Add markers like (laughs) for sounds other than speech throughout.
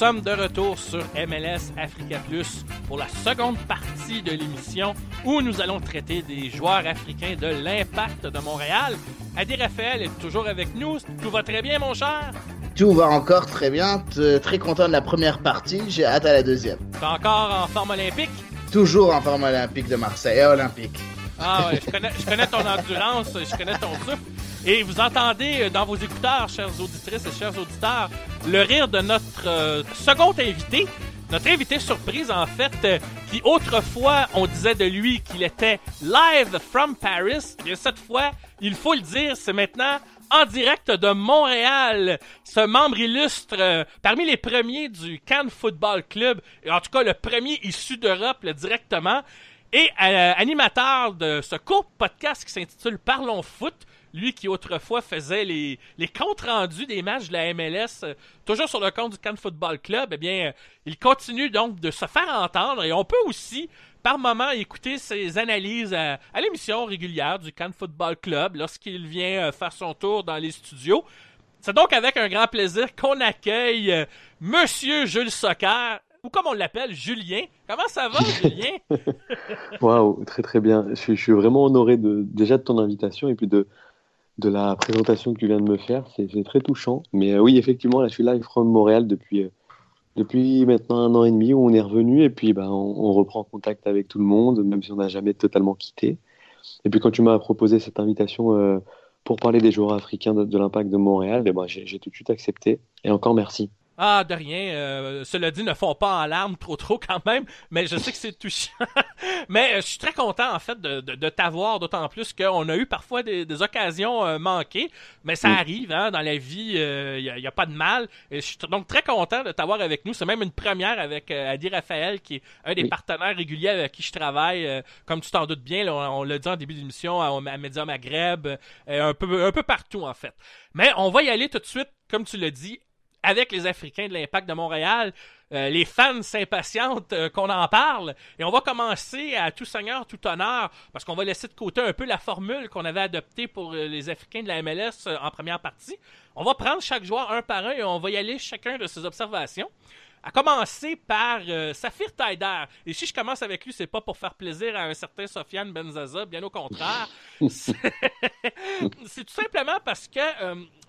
Sommes de retour sur MLS Africa Plus pour la seconde partie de l'émission où nous allons traiter des joueurs africains de l'Impact de Montréal. Adi Raphaël est toujours avec nous. Tout va très bien, mon cher? Tout va encore très bien. Très content de la première partie. J'ai hâte à la deuxième. T'es encore en forme olympique? Toujours en forme olympique de Marseille et olympique. Ah ouais, je connais, je connais ton endurance, je connais ton souffle. Et vous entendez euh, dans vos écouteurs, chères auditrices et chers auditeurs, le rire de notre euh, second invité. Notre invité surprise, en fait, euh, qui autrefois, on disait de lui qu'il était live from Paris. Et cette fois, il faut le dire, c'est maintenant en direct de Montréal. Ce membre illustre, euh, parmi les premiers du Cannes Football Club, et en tout cas le premier issu d'Europe directement, et euh, animateur de ce court podcast qui s'intitule Parlons Foot. Lui qui autrefois faisait les, les comptes rendus des matchs de la MLS, euh, toujours sur le compte du Cannes Football Club, eh bien, euh, il continue donc de se faire entendre et on peut aussi, par moment, écouter ses analyses à, à l'émission régulière du Cannes Football Club lorsqu'il vient euh, faire son tour dans les studios. C'est donc avec un grand plaisir qu'on accueille Monsieur Jules Soccer, ou comme on l'appelle, Julien. Comment ça va, (laughs) Julien? Waouh, très très bien. Je, suis- je suis vraiment honoré de, déjà de ton invitation et puis de, de la présentation que tu viens de me faire. C'est très touchant. Mais euh, oui, effectivement, là, je suis live from Montréal depuis, euh, depuis maintenant un an et demi où on est revenu et puis bah, on, reprend contact avec tout le monde, même si on n'a jamais totalement quitté. Et puis quand tu m'as proposé cette invitation euh, pour parler des joueurs africains de, l'Impact de Montréal, eh ben, j'ai tout de suite accepté. Et encore merci. Ah, de rien. euh, cela dit, ne font pas en larmes trop trop quand même, mais je sais que c'est touchant. (laughs) mais euh, je suis très content en fait de, de, de t'avoir, d'autant plus qu'on a eu parfois des, des occasions euh, manquées, mais ça Mm. arrive, hein, dans la vie, il n'y a, y a pas de mal. Et je suis donc très content de t'avoir avec nous. C'est même une première avec euh, Adi Raphaël, qui est un des Oui. partenaires réguliers avec qui je travaille, euh, comme tu t'en doutes bien, là, on, on l'a dit en début d'émission, à, à Média Maghreb, euh, un, peu, un peu partout en fait. Mais on va y aller tout de suite, comme tu l'as dit, avec les Africains de l'Impact de Montréal. Euh, les fans s'impatientent euh, qu'on en parle. Et on va commencer à tout seigneur, tout honneur, parce qu'on va laisser de côté un peu la formule qu'on avait adoptée pour euh, les Africains de la MLS en première partie. On va prendre chaque joueur un par un et on va y aller chacun de ses observations. À commencer par Saphir Taider. Et si je commence avec lui, c'est pas pour faire plaisir à un certain Sofiane Benzaza, bien au contraire. (laughs) (laughs) C'est tout simplement parce que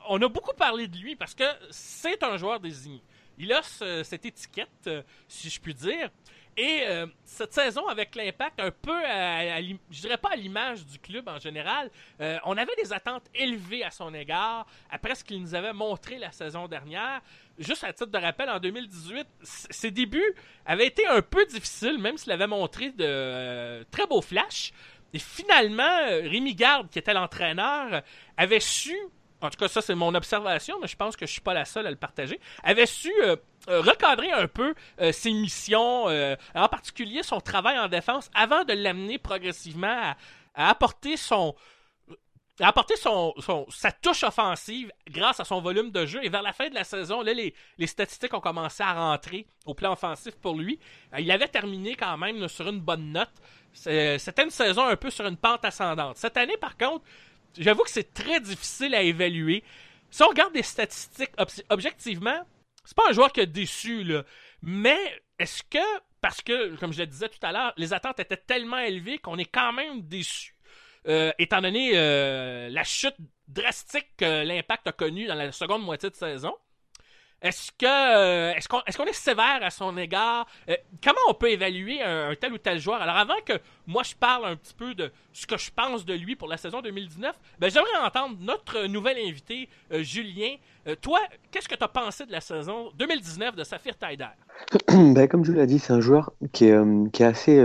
on a beaucoup parlé de lui parce que c'est un joueur désigné. Il a ce- cette étiquette, euh, si je puis dire. Et euh, cette saison avec l'impact, un peu, à, je dirais pas à l'image du club en général, euh, on avait des attentes élevées à son égard après ce qu'il nous avait montré la saison dernière. Juste à titre de rappel, en 2018, s- ses débuts avaient été un peu difficiles, même s'il avait montré de euh, très beaux flashs. Et finalement, Rémi Garde, qui était l'entraîneur, avait su, en tout cas ça c'est mon observation, mais je pense que je suis pas la seule à le partager, avait su euh, euh, recadrer un peu euh, ses missions, en particulier son travail en défense, avant de l'amener progressivement à, apporter son à apporter son, son- sa touche offensive grâce à son volume de jeu? Et vers la fin de la saison, là, les, statistiques ont commencé à rentrer au plan offensif pour lui. Il avait terminé quand même sur une bonne note. C'était une saison un peu sur une pente ascendante. Cette année, par contre, j'avoue que c'est très difficile à évaluer. Si on regarde les statistiques ob- objectivement, c'est pas un joueur qui a déçu, là. Mais est-ce que, parce que, comme je le disais tout à l'heure, les attentes étaient tellement élevées qu'on est quand même déçu, euh, étant donné euh, la chute drastique que l'impact a connue dans la seconde moitié de saison? Est-ce que euh, est-ce qu'on est, sévère à son égard? Euh, Comment on peut évaluer un, tel ou tel joueur? Alors avant que moi je parle un petit peu de ce que je pense de lui pour la saison 2019, ben j'aimerais entendre notre nouvel invité euh, Julien. Toi, qu'est-ce que tu as pensé de la saison 2019 de Saphir Taider? (clears throat) Ben, comme je l'ai dit, c'est un joueur qui est, qui est assez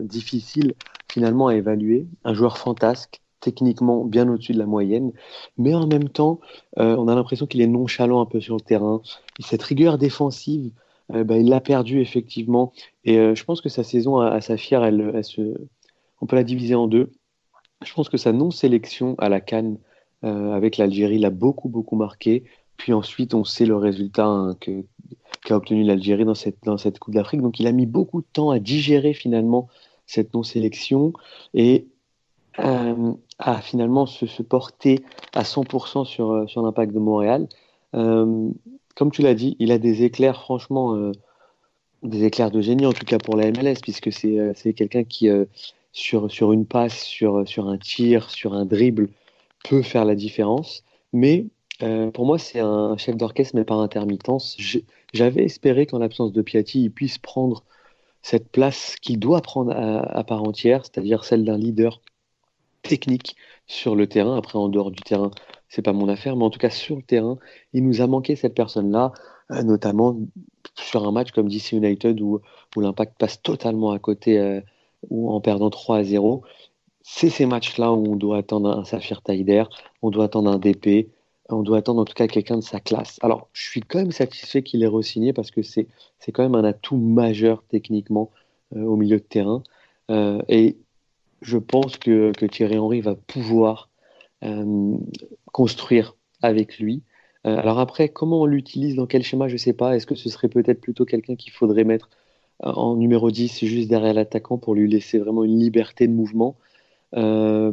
difficile finalement à évaluer. Un joueur fantasque, techniquement bien au-dessus de la moyenne, mais en même temps, euh, on a l'impression qu'il est nonchalant un peu sur le terrain. Et cette rigueur défensive, euh, ben, il l'a perdue effectivement. Et euh, je pense que sa saison à, à Saphir, elle, on peut la diviser en deux. Je pense que sa non-sélection à la Cannes euh, avec l'Algérie l'a beaucoup, beaucoup marqué. Puis ensuite, on sait le résultat hein, qu'a obtenu l'Algérie dans cette, dans cette Coupe d'Afrique. Donc il a mis beaucoup de temps à digérer finalement cette non-sélection et euh, à finalement se, porter à 100% sur, euh, sur l'impact de Montréal. Euh, comme tu l'as dit, il a des éclairs, franchement, des éclairs de génie, en tout cas pour la MLS, puisque c'est quelqu'un qui, sur, sur une passe, sur, sur un tir, sur un dribble, peut faire la différence. Mais pour moi, c'est un chef d'orchestre, mais par intermittence. J'avais espéré qu'en l'absence de Piatti, il puisse prendre cette place qu'il doit prendre à part entière, c'est-à-dire celle d'un leader technique sur le terrain. Après, en dehors du terrain, c'est pas mon affaire, mais en tout cas sur le terrain, il nous a manqué cette personne-là, euh, notamment sur un match comme DC United où, où l'impact passe totalement à côté euh, ou en perdant 3 à 0. C'est ces matchs-là où on doit attendre un Saphir Taider, on doit attendre un DP, on doit attendre en tout cas quelqu'un de sa classe. Alors, je suis quand même satisfait qu'il ait re-signé parce que c'est quand même un atout majeur techniquement euh, au milieu de terrain. Et je pense que, Thierry Henry va pouvoir euh, construire avec lui. Euh, alors après, comment on l'utilise, dans quel schéma, je ne sais pas. Est-ce que ce serait peut-être plutôt quelqu'un qu'il faudrait mettre euh, en numéro 10 juste derrière l'attaquant pour lui laisser vraiment une liberté de mouvement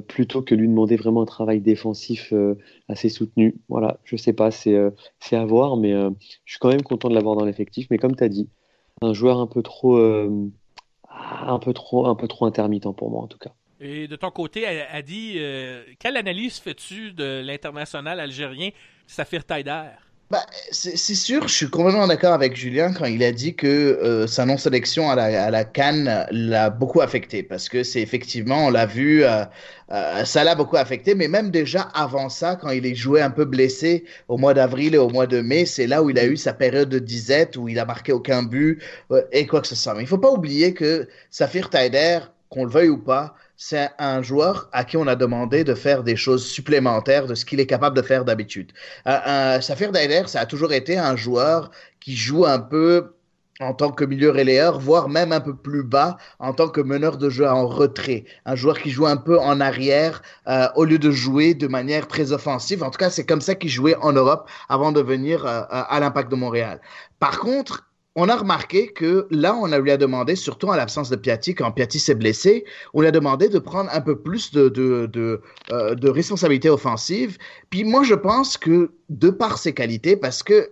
plutôt que lui demander vraiment un travail défensif assez soutenu? Voilà, je sais pas, c'est à voir, mais je suis quand même content de l'avoir dans l'effectif. Mais comme tu as dit, un joueur un peu trop, un peu trop, un peu trop intermittent pour moi en tout cas. Et de ton côté, a, dit euh, quelle analyse fais-tu de l'international algérien Saphir Taider? Bah, c'est sûr, je suis complètement d'accord avec Julien quand il a dit que euh, sa non-sélection à la, à la Cannes l'a beaucoup affecté. Parce que c'est effectivement, on l'a vu, euh, euh, ça l'a beaucoup affecté. Mais même déjà avant ça, quand il est joué un peu blessé au mois d'avril et au mois de mai, c'est là où il a eu sa période de disette, où il a marqué aucun but et quoi que ce soit. Mais il faut pas oublier que Saphir Taider, qu'on le veuille ou pas, c'est un joueur à qui on a demandé de faire des choses supplémentaires de ce qu'il est capable de faire d'habitude. Euh, euh, Daider, ça a toujours été un joueur qui joue un peu en tant que milieu relayeur, voire même un peu plus bas en tant que meneur de jeu en retrait. Un joueur qui joue un peu en arrière euh, au lieu de jouer de manière très offensive. En tout cas, c'est comme ça qu'il jouait en Europe avant de venir euh, à l'Impact de Montréal. Par contre, on a remarqué que là, on lui a demandé, surtout en l'absence de Piatti, quand Piatti s'est blessé, on lui a demandé de prendre un peu plus de, de, de, euh, de responsabilité offensive. Puis moi, je pense que de par ses qualités, parce que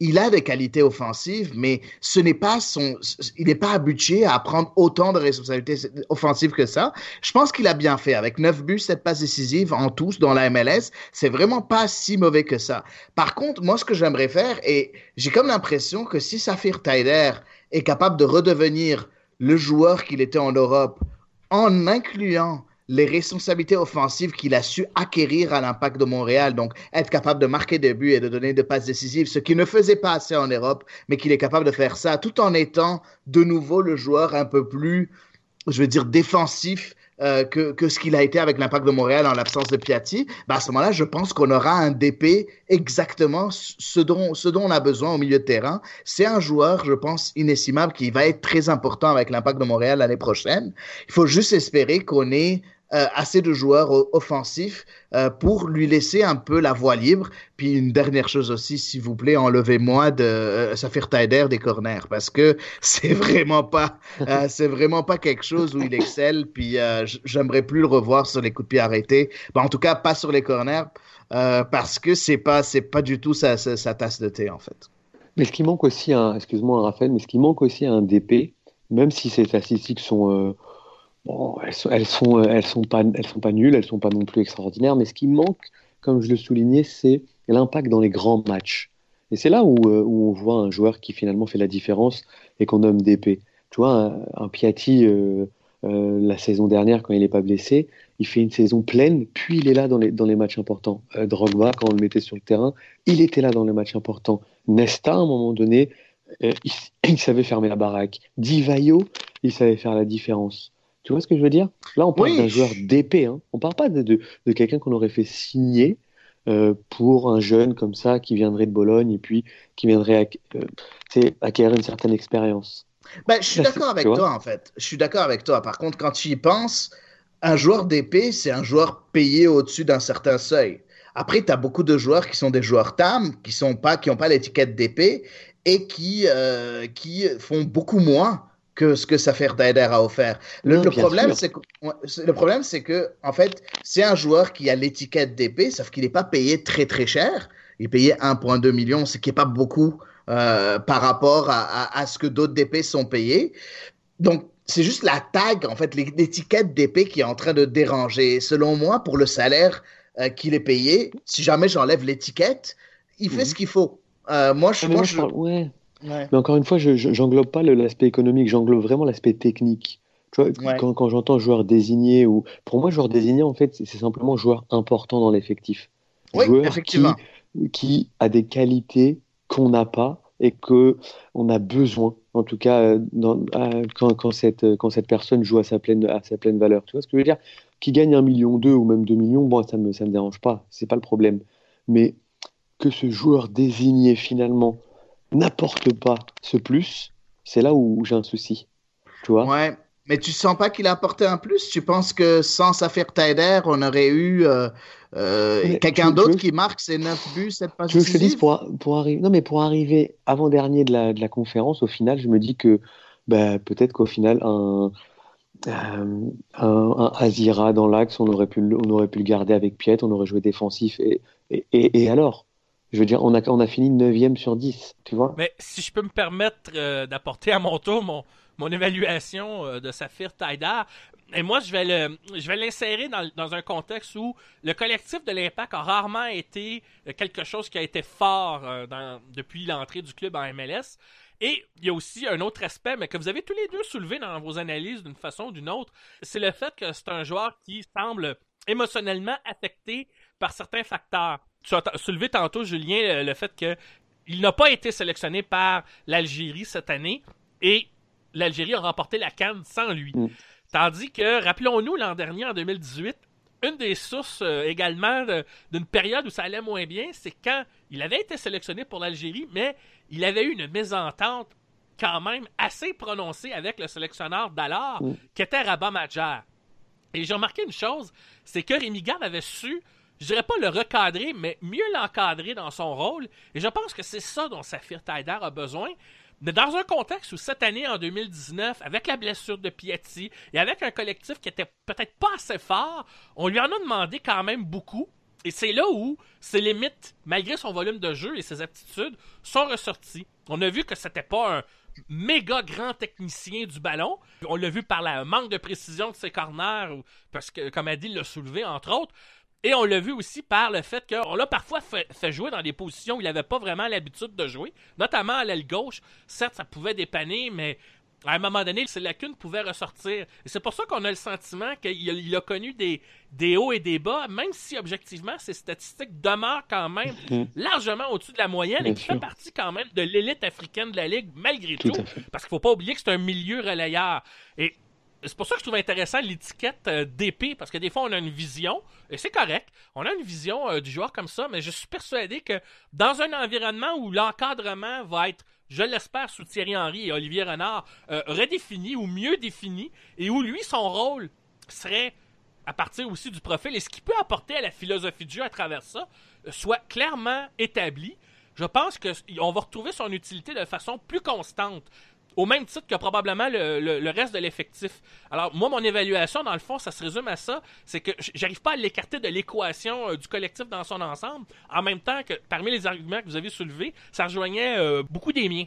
il a des qualités offensives, mais ce n'est pas son, il n'est pas habitué à prendre autant de responsabilités offensives que ça. Je pense qu'il a bien fait avec 9 buts, 7 passes décisives en tous dans la MLS. C'est vraiment pas si mauvais que ça. Par contre, moi, ce que j'aimerais faire, et j'ai comme l'impression que si Saphir Taider est capable de redevenir le joueur qu'il était en Europe en incluant les responsabilités offensives qu'il a su acquérir à l'impact de Montréal, donc être capable de marquer des buts et de donner des passes décisives, ce qu'il ne faisait pas assez en Europe, mais qu'il est capable de faire ça tout en étant de nouveau le joueur un peu plus, je veux dire, défensif euh, que, que, ce qu'il a été avec l'impact de Montréal en l'absence de Piatti, ben à ce moment-là, je pense qu'on aura un DP exactement ce dont, ce dont on a besoin au milieu de terrain. C'est un joueur, je pense, inestimable qui va être très important avec l'impact de Montréal l'année prochaine. Il faut juste espérer qu'on ait assez de joueurs offensifs euh, pour lui laisser un peu la voie libre. Puis une dernière chose aussi, s'il vous plaît, enlevez-moi de euh, Saphir Taider des corners parce que (laughs) c'est vraiment pas, euh, c'est vraiment pas quelque chose où il excelle. Puis euh, j'aimerais plus le revoir sur les coups de pied arrêtés. Ben, en tout cas, pas sur les corners euh, parce que c'est pas, c'est pas du tout sa, sa, tasse de thé en fait. Mais ce qui manque aussi, excuse-moi Raphaël, mais ce qui manque aussi à un DP, même si ces statistiques sont Bon, elles sont, elles sont, pas, elles nulles, elles sont pas non plus extraordinaires, mais ce qui manque, comme je le soulignais, c'est l'impact dans les grands matchs. Et c'est là où, euh, on voit un joueur qui finalement fait la différence et qu'on nomme DP. Tu vois, un, Piatti, euh, euh, la saison dernière, quand il n'est pas blessé, il fait une saison pleine, puis il est là dans les, matchs importants. Euh, Drogba, quand on le mettait sur le terrain, il était là dans les matchs importants. Nesta, à un moment donné, euh, il, il savait fermer la baraque. Divayo, il savait faire la différence. Tu vois ce que je veux dire? Là, on parle Oui. d'un joueur d'épée. Hein. On parle pas de, de, de quelqu'un qu'on aurait fait signer euh, pour un jeune comme ça qui viendrait de Bologne et puis qui viendrait euh, acquérir une certaine expérience. Ben, je suis d'accord avec toi, en fait. Je suis d'accord avec toi. Par contre, quand tu y penses, un joueur d'épée, c'est un joueur payé au-dessus d'un certain seuil. Après, tu as beaucoup de joueurs qui sont des joueurs TAM, qui sont pas, qui n'ont pas l'étiquette d'épée et qui, euh, qui font beaucoup moins que ce que Safer Taider a offert. Le, Non, le problème, c'est que, le problème, c'est que, en fait, c'est un joueur qui a l'étiquette d'épée, sauf qu'il n'est pas payé très très cher. Il est payé 1,2 million, ce qui n'est pas beaucoup euh, par rapport à, à- à ce que d'autres DP sont payés. Donc, c'est juste la tag, en fait, l'é- l'étiquette d'épée qui est en train de déranger. Selon moi, pour le salaire euh, qu'il est payé, si jamais j'enlève l'étiquette, il fait Mhm. ce qu'il faut. Euh, moi, je, Ah, moi, je- ouais. Ouais. Mais encore une fois, je j'englobe pas l'aspect économique, j'englobe vraiment l'aspect technique. Tu vois, Ouais. quand, quand j'entends joueur désigné, ou pour moi, joueur désigné, en fait, c'est simplement joueur important dans l'effectif. Oui, joueur effectivement. Qui, qui a des qualités qu'on n'a pas et que on a besoin, en tout cas, euh, dans- quand, quand cette, euh, quand cette personne joue à sa pleine, à sa pleine valeur. Tu vois ce que je veux dire? Qui gagne un million deux ou même deux millions, bon, ça me, ça me dérange pas, c'est pas le problème. Mais que ce joueur désigné finalement n'apporte pas ce plus, c'est là où j'ai un souci. Tu vois? Ouais. Mais tu sens pas qu'il a apporté un plus? Tu penses que sans Safir Taider, on aurait eu euh, euh, quelqu'un d'autre qui marque ses 9 buts, cette passe Tu veux que je te dise pour, pour arriver non mais pour arriver avant dernier de la, de la conférence au final je me dis que bah, peut-être qu'au final un, euh, un, un Azira dans l'axe on aurait pu le- on aurait pu le garder avec Piet on aurait joué défensif et, et, et, et alors? Je veux dire on a on a fini 9 sur 10 tu vois Mais si je peux me permettre euh, d'apporter à mon tour mon, mon évaluation euh, de Saphir Taïdar, et moi je vais je vais l'insérer dans, dans un contexte où le collectif de l'Impact a rarement été euh, quelque chose qui a été fort euh, dans- depuis l'entrée du club en MLS. Et il y a aussi un autre aspect, mais que vous avez tous les deux soulevé dans vos analyses d'une façon ou d'une autre, c'est le fait que c'est un joueur qui semble émotionnellement affecté par certains facteurs. Tu as soulevé tantôt, Julien, le, fait que il n'a pas été sélectionné par l'Algérie cette année et l'Algérie a remporté la Cannes sans lui. Mm. Tandis que, rappelons-nous, l'an dernier, en 2018, une des sources euh, également d'une période où ça allait moins bien, c'est quand il avait été sélectionné pour l'Algérie, mais il avait eu une mésentente quand même assez prononcée avec le sélectionneur d'alors, Mm. qui était Rabat Madjer. Et j'ai remarqué une chose, c'est que Rémi avait su, je dirais pas le recadrer, mais mieux l'encadrer dans son rôle. Et je pense que c'est ça dont Saphir Taider a besoin. Mais dans un contexte où cette année, en 2019, avec la blessure de Piatti et avec un collectif qui était peut-être pas assez fort, on lui en a demandé quand même beaucoup. Et c'est là où ses limites, malgré son volume de jeu et ses aptitudes, sont ressorties. On a vu que c'était pas un méga grand technicien du ballon. On l'a vu par le manque de précision de ses corners, parce que, comme Adil l'a soulevé, entre autres. Et on l'a vu aussi par le fait qu'on l'a parfois fait, fait jouer dans des positions où il n'avait pas vraiment l'habitude de jouer, notamment à l'aile gauche. Certes, ça pouvait dépanner, mais à un moment donné, ses lacunes pouvaient ressortir. Et c'est pour ça qu'on a le sentiment qu'il a, il a connu des, des hauts et des bas, même si objectivement, ses statistiques demeurent quand même (laughs) largement au-dessus de la moyenne et qui fait partie quand même de l'élite africaine de la Ligue, malgré tout. Tout. Parce qu'il faut pas oublier que c'est un milieu relayeur. Et c'est pour ça que je trouve intéressant l'étiquette euh, d'épée, parce que des fois, on a une vision, et c'est correct, on a une vision euh, du joueur comme ça, mais je suis persuadé que dans un environnement où l'encadrement va être, je l'espère, sous Thierry Henry et Olivier Renard, euh, redéfini ou mieux défini, et où lui, son rôle serait, à partir aussi du profil, et ce qu'il peut apporter à la philosophie de jeu à travers ça, soit clairement établi, je pense qu'on va retrouver son utilité de façon plus constante. Au même titre que probablement le, le- reste de l'effectif. Alors, moi, mon évaluation, dans le fond, ça se résume à ça. C'est que j'arrive pas à l'écarter de l'équation euh, du collectif dans son ensemble. En même temps que, parmi les arguments que vous avez soulevés, ça rejoignait euh, beaucoup des miens.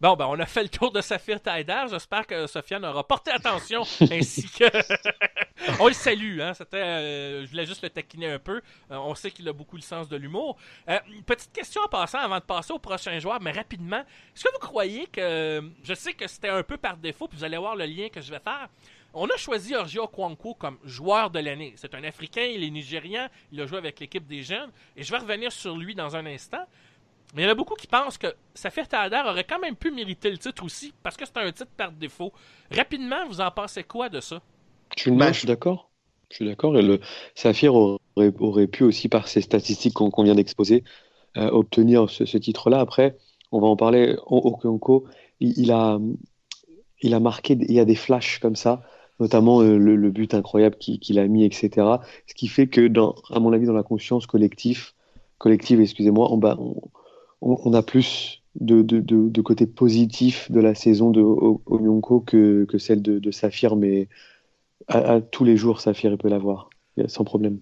Bon, ben, on a fait le tour de Saphir Taider. J'espère que Sofiane aura porté attention (laughs) ainsi que. (laughs) on le salue, hein. C'était. euh, je voulais juste le taquiner un peu. Euh, on sait qu'il a beaucoup le sens de l'humour. Euh, petite question en passant avant de passer au prochain joueur, mais rapidement. Est-ce que vous croyez que. Je sais que c'était un peu par défaut, puis vous allez voir le lien que je vais faire. On a choisi Orgio Kwanko comme joueur de l'année. C'est un Africain, il est Nigérian, il a joué avec l'équipe des jeunes, et je vais revenir sur lui dans un instant. Mais il y en a beaucoup qui pensent que Safir Taader aurait quand même pu mériter le titre aussi, parce que c'est un titre par défaut. Rapidement, vous en pensez quoi de ça? Je suis, Bah, non, je suis d'accord. Je suis d'accord. Et le Saphir aurait, aurait pu aussi, par ces statistiques qu'on vient d'exposer, euh, obtenir ce, ce titre-là. Après, on va en parler. Okonko, il, il a, il a marqué, il y a des flashs comme ça, notamment euh, le, le but incroyable qu'il a mis, etc. Ce qui fait que, dans, à mon avis, dans la conscience collective, collective, excusez-moi, on, bah, on, on- a plus de, de, de, côté positif de la saison de O- Onyonko que, celle de, Saphir, mais à, tous les jours, Saphir peut l'avoir, sans problème.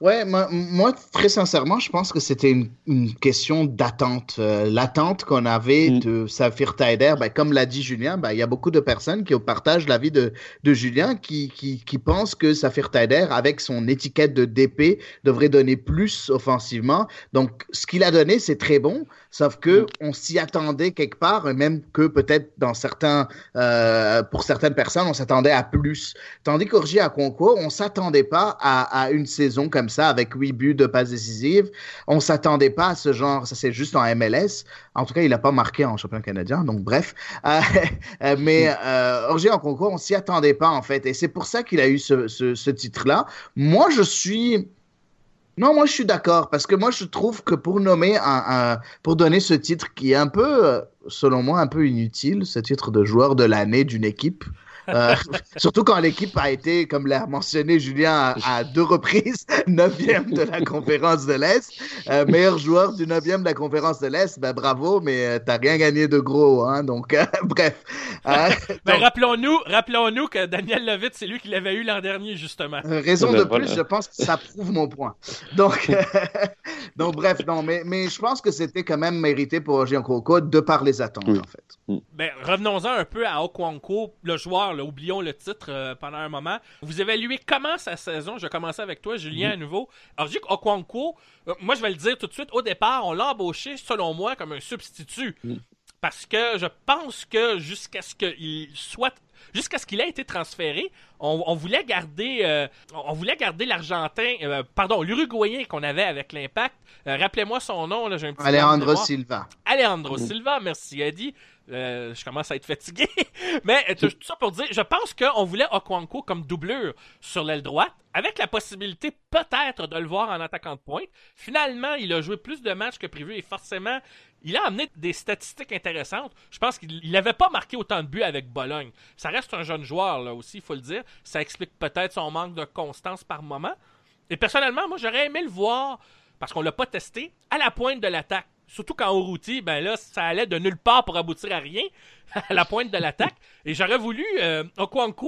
Ouais, moi, moi, très sincèrement, je pense que c'était une, une question d'attente. Euh, L'attente qu'on avait Mm. de Saphir Taider, ben, comme l'a dit Julien, ben, il y a beaucoup de personnes qui partagent l'avis de, de Julien qui, qui, qui pensent que Saphir Taider, avec son étiquette de DP, devrait donner plus offensivement. Donc, ce qu'il a donné, c'est très bon, sauf que on s'y attendait quelque part, et même que peut-être dans certains, euh, pour certaines personnes, on s'attendait à plus. Tandis qu'Orgi à concours, on s'attendait pas à, à une saison comme ça avec huit buts de passes décisives. On s'attendait pas à ce genre. Ça c'est juste en MLS. En tout cas, il a pas marqué en championnat canadien. Donc bref. (laughs) Euh, mais euh, Orgi en concours, on s'y attendait pas en fait. Et c'est pour ça qu'il a eu ce, ce, ce titre-là. Moi, je suis non, moi je suis d'accord parce que moi je trouve que pour nommer un, pour donner ce titre qui est un peu, euh, selon moi, un peu inutile, ce titre de joueur de l'année d'une équipe. Euh, surtout quand l'équipe a été, comme l'a mentionné Julien, à, à deux reprises, (laughs) neuvième de la conférence de l'Est. Euh, meilleur joueur du neuvième de la conférence de l'Est, ben bravo, mais euh, t'as rien gagné de gros, hein, donc euh, (laughs) bref. Euh, Ben, donc, rappelons-nous, rappelons-nous que Daniel Levitt, c'est lui qui l'avait eu l'an dernier, justement. Euh, Raison Ben, de voilà. plus, je pense que ça prouve mon point. Donc, (laughs) donc bref, non, mais, mais je pense que c'était quand même mérité pour Jean Coco de par les attentes, Oui. en fait. Ben, revenons-en un peu à Okwanko, le joueur, là, oublions le titre euh, pendant un moment. Vous évaluez comment sa saison? Je vais commencer avec toi, Julien, à nouveau. Dis qu'Okwanko, euh, moi, je vais le dire tout de suite, au départ, on l'a embauché, selon moi, comme un substitut. Parce que je pense que jusqu'à ce qu'il soit jusqu'à ce qu'il ait été transféré, on, on voulait garder euh, on voulait garder l'Argentin, euh, pardon, l'Uruguayen qu'on avait avec l'Impact. Euh, Rappelez-moi son nom, là, j'ai un petit blanc de Alejandro. Silva. Alejandro Silva, merci Eddie. Euh, je commence à être fatigué. (laughs) Mais tout tout ça pour dire, je pense qu'on voulait Okwanko comme doublure sur l'aile droite, avec la possibilité peut-être de le voir en attaquant de pointe. Finalement, il a joué plus de matchs que prévu et forcément, il a amené des statistiques intéressantes. Je pense qu'il n'avait pas marqué autant de buts avec Bologne. Ça reste un jeune joueur, là aussi, il faut le dire. Ça explique peut-être son manque de constance par moment. Et personnellement, moi, j'aurais aimé le voir, parce qu'on l'a pas testé, à la pointe de l'attaque. Surtout quand routier, ben là, ça allait de nulle part pour aboutir à rien, (laughs) à la pointe de l'attaque. Et j'aurais voulu, euh,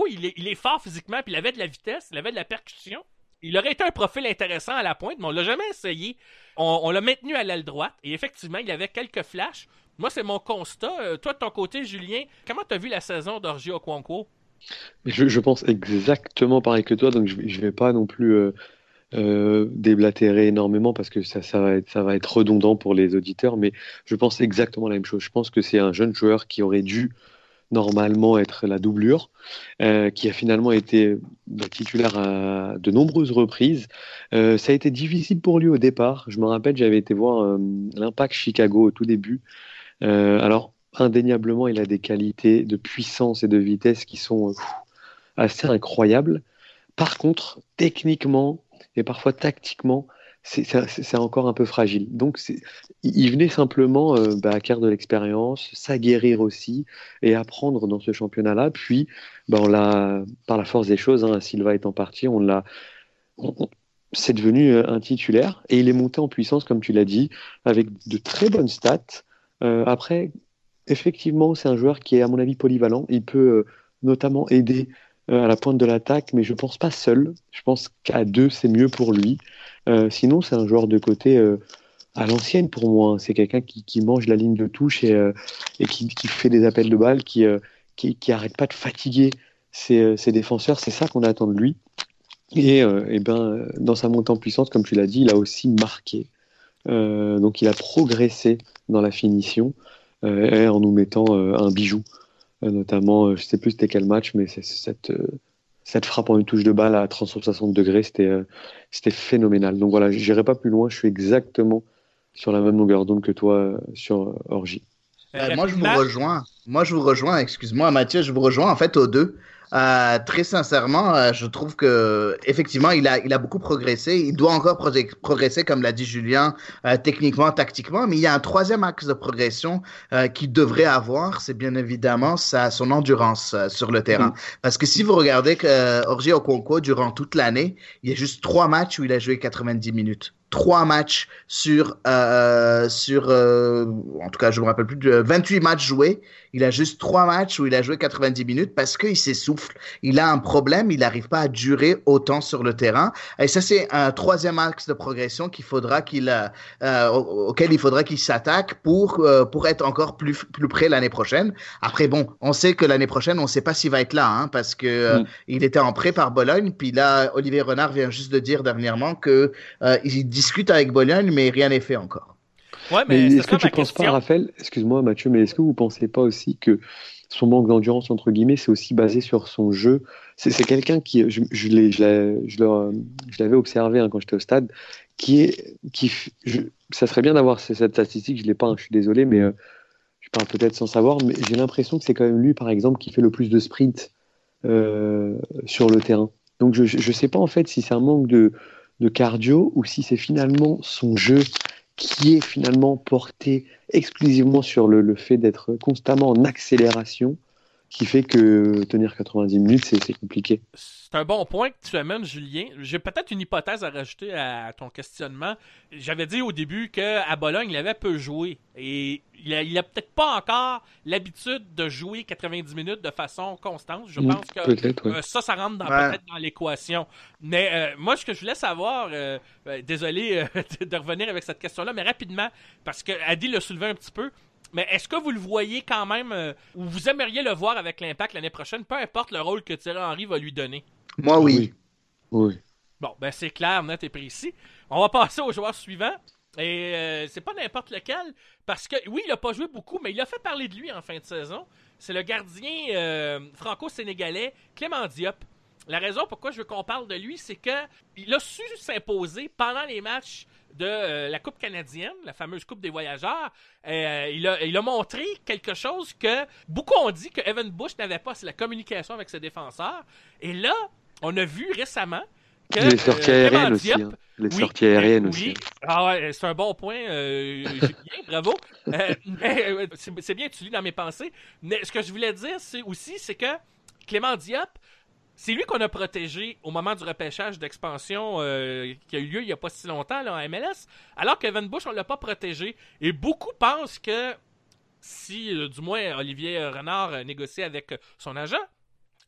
il est, fort physiquement, puis il avait de la vitesse, il avait de la percussion. Il aurait été un profil intéressant à la pointe, mais on l'a jamais essayé. On, on l'a maintenu à l'aile droite, et effectivement, il avait quelques flashs. Moi, c'est mon constat. Euh, toi, de ton côté, Julien, comment t'as vu la saison d'Orgi Okwanko? Mais Je, pense exactement pareil que toi, donc je, je vais pas non plus euh, euh, déblatérer énormément parce que ça, va être, redondant pour les auditeurs, mais je pense exactement la même chose. Je pense que c'est un jeune joueur qui aurait dû normalement être la doublure, euh, qui a finalement été bah, titulaire à de nombreuses reprises. Euh, ça a été difficile pour lui au départ. Je me rappelle, j'avais été voir l'Impact Chicago au tout début. Alors, indéniablement, il a des qualités de puissance et de vitesse qui sont assez incroyables. Par contre, techniquement et parfois tactiquement, c'est encore un peu fragile. Donc, il venait simplement euh, bah, acquérir de l'expérience, s'aguerrir aussi et apprendre dans ce championnat-là. Puis, bah, par la force des choses, hein, Silva étant parti, on l'a, c'est devenu euh, un titulaire et il est monté en puissance, comme tu l'as dit, avec de très bonnes stats. Euh, après, effectivement, c'est un joueur qui est, à mon avis, polyvalent. Il peut euh, notamment aider à la pointe de l'attaque, mais je pense pas seul. Je pense qu'à deux, c'est mieux pour lui. Euh, sinon, c'est un joueur de côté euh, à l'ancienne pour moi. C'est quelqu'un qui, mange la ligne de touche et, euh, qui, fait des appels de balles, qui, euh, qui, pas de fatiguer ses, euh, ses défenseurs. C'est ça qu'on attend de lui. Et, et ben, dans sa montée en puissance, comme tu l'as dit, il a aussi marqué. donc il a progressé dans la finition en nous mettant un bijou. Notamment, je sais plus c'était quel match, mais c'est cette cette frappe en une touche de balle à 360 degrés, c'était c'était phénoménal. Donc voilà, j'irai pas plus loin, je suis exactement sur la même longueur d'onde que toi sur Orgy. Euh, moi, je vous rejoins. Moi, je vous rejoins. Excuse-moi, Mathieu, je vous rejoins en fait aux deux. Euh, très sincèrement, euh, je trouve que effectivement, il a, il a beaucoup progressé. Il doit encore progresser, comme l'a dit Julien, euh, techniquement, tactiquement. Mais il y a un troisième axe de progression euh, qu'il devrait avoir, c'est bien évidemment sa, son endurance sur le terrain. Mm. Parce que si vous regardez que Orgi Okonkwo, durant toute l'année, il y a juste trois matchs où il a joué 90 minutes trois matchs sur, euh, sur euh, en tout cas, je me rappelle plus, de 28 matchs joués. Il a juste trois matchs où il a joué 90 minutes parce qu'il s'essouffle. Il a un problème, il n'arrive pas à durer autant sur le terrain. Et ça, c'est un troisième axe de progression qu'il faudra qu'il, euh, auquel il faudra qu'il s'attaque pour, euh, pour être encore plus, plus près l'année prochaine. Après, bon, on sait que l'année prochaine, on ne sait pas s'il va être là, hein, parce que euh, mm. il était en prêt par Bologne. Puis là, Olivier Renard vient juste de dire dernièrement que il discute avec Bologne, mais rien n'est fait encore. Ouais, mais, est-ce que tu ne penses pas, Raphaël, excuse-moi Mathieu, mais est-ce que vous ne pensez pas aussi que son manque d'endurance, entre guillemets, c'est aussi basé sur son jeu? C'est quelqu'un qui, je, je l'avais observé hein, quand j'étais au stade, qui est, qui, ça serait bien d'avoir cette statistique, je ne l'ai pas, hein, je suis désolé, mais euh, je parle peut-être sans savoir, mais j'ai l'impression que c'est quand même lui, par exemple, qui fait le plus de sprint euh, sur le terrain. Donc je ne sais pas en fait si c'est un manque de, cardio ou si c'est finalement son jeu qui est finalement porté exclusivement sur le fait d'être constamment en accélération qui fait que tenir 90 minutes, c'est compliqué. C'est un bon point que tu amènes, Julien. J'ai peut-être une hypothèse à rajouter à ton questionnement. J'avais dit au début qu'à Bologne, il avait peu joué. Et il a, a peut-être pas encore l'habitude de jouer 90 minutes de façon constante. Je pense que euh, ça, ça rentre peut-être dans l'équation. Mais euh, moi, ce que je voulais savoir, euh, désolé (laughs) de revenir avec cette question-là, mais rapidement, parce que Adi l'a soulevé un petit peu, mais est-ce que vous le voyez quand même, euh, ou vous aimeriez le voir avec l'impact l'année prochaine, peu importe le rôle que Thierry Henry va lui donner? Moi, oui. Oui. Bon, ben c'est clair, net et précis. On va passer au joueur suivant. Et euh, c'est pas n'importe lequel, parce que oui, il a pas joué beaucoup, mais il a fait parler de lui en fin de saison. C'est le gardien euh, franco-sénégalais Clément Diop. La raison pourquoi je veux qu'on parle de lui, c'est que il a su s'imposer pendant les matchs de euh, la Coupe canadienne, la fameuse Coupe des voyageurs. Euh, il, a, il, a, montré quelque chose que beaucoup ont dit que Evan Bush n'avait pas, c'est la communication avec ses défenseurs. Et là, on a vu récemment que les sorties euh, aériennes aussi. Hein. Les sorties aériennes aussi. Ah ouais, c'est un bon point, Julien, bravo. c'est bien, tu lis dans mes pensées. Mais ce que je voulais dire, c'est aussi, c'est que Clément Diop, c'est lui qu'on a protégé au moment du repêchage d'expansion euh, qui a eu lieu il n'y a pas si longtemps en MLS, alors qu'Evan Bush, on ne l'a pas protégé. Et beaucoup pensent que si, euh, du moins, Olivier Renard a négocié avec son agent,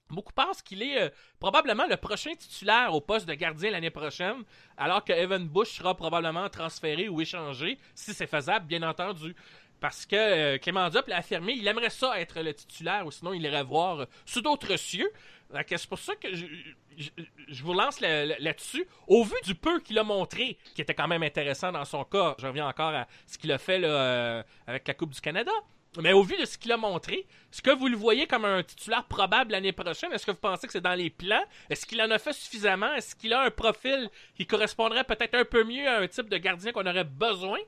beaucoup pensent qu'il est euh, probablement le prochain titulaire au poste de gardien l'année prochaine, alors que Evan Bush sera probablement transféré ou échangé, si c'est faisable, bien entendu. Parce que Clément Diop l'a affirmé, il aimerait ça être le titulaire, ou sinon il irait voir sous d'autres cieux. C'est pour ça que je, vous lance là-dessus. Au vu du peu qu'il a montré, qui était quand même intéressant dans son cas, je reviens encore à ce qu'il a fait euh, avec la Coupe du Canada. Mais au vu de ce qu'il a montré, est-ce que vous le voyez comme un titulaire probable l'année prochaine? Est-ce que vous pensez que c'est dans les plans? Est-ce qu'il en a fait suffisamment? Est-ce qu'il a un profil qui correspondrait peut-être un peu mieux à un type de gardien qu'on aurait besoin?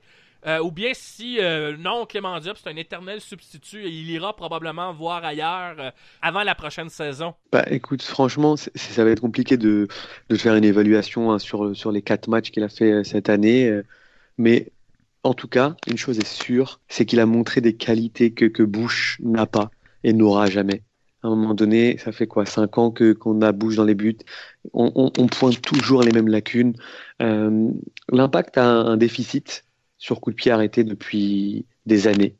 Euh, ou bien si euh, non, Clément Diop, c'est un éternel substitut et il ira probablement voir ailleurs euh, avant la prochaine saison. Bah écoute, franchement, ça va être compliqué de, de faire une évaluation hein, sur, sur les quatre matchs qu'il a fait cette année. mais en tout cas, une chose est sûre, c'est qu'il a montré des qualités que, que Bush n'a pas et n'aura jamais. À un moment donné, ça fait quoi, cinq ans que qu'on a Bush dans les buts? On, on, pointe toujours les mêmes lacunes. L'impact a un déficit sur coup de pied arrêté depuis des années.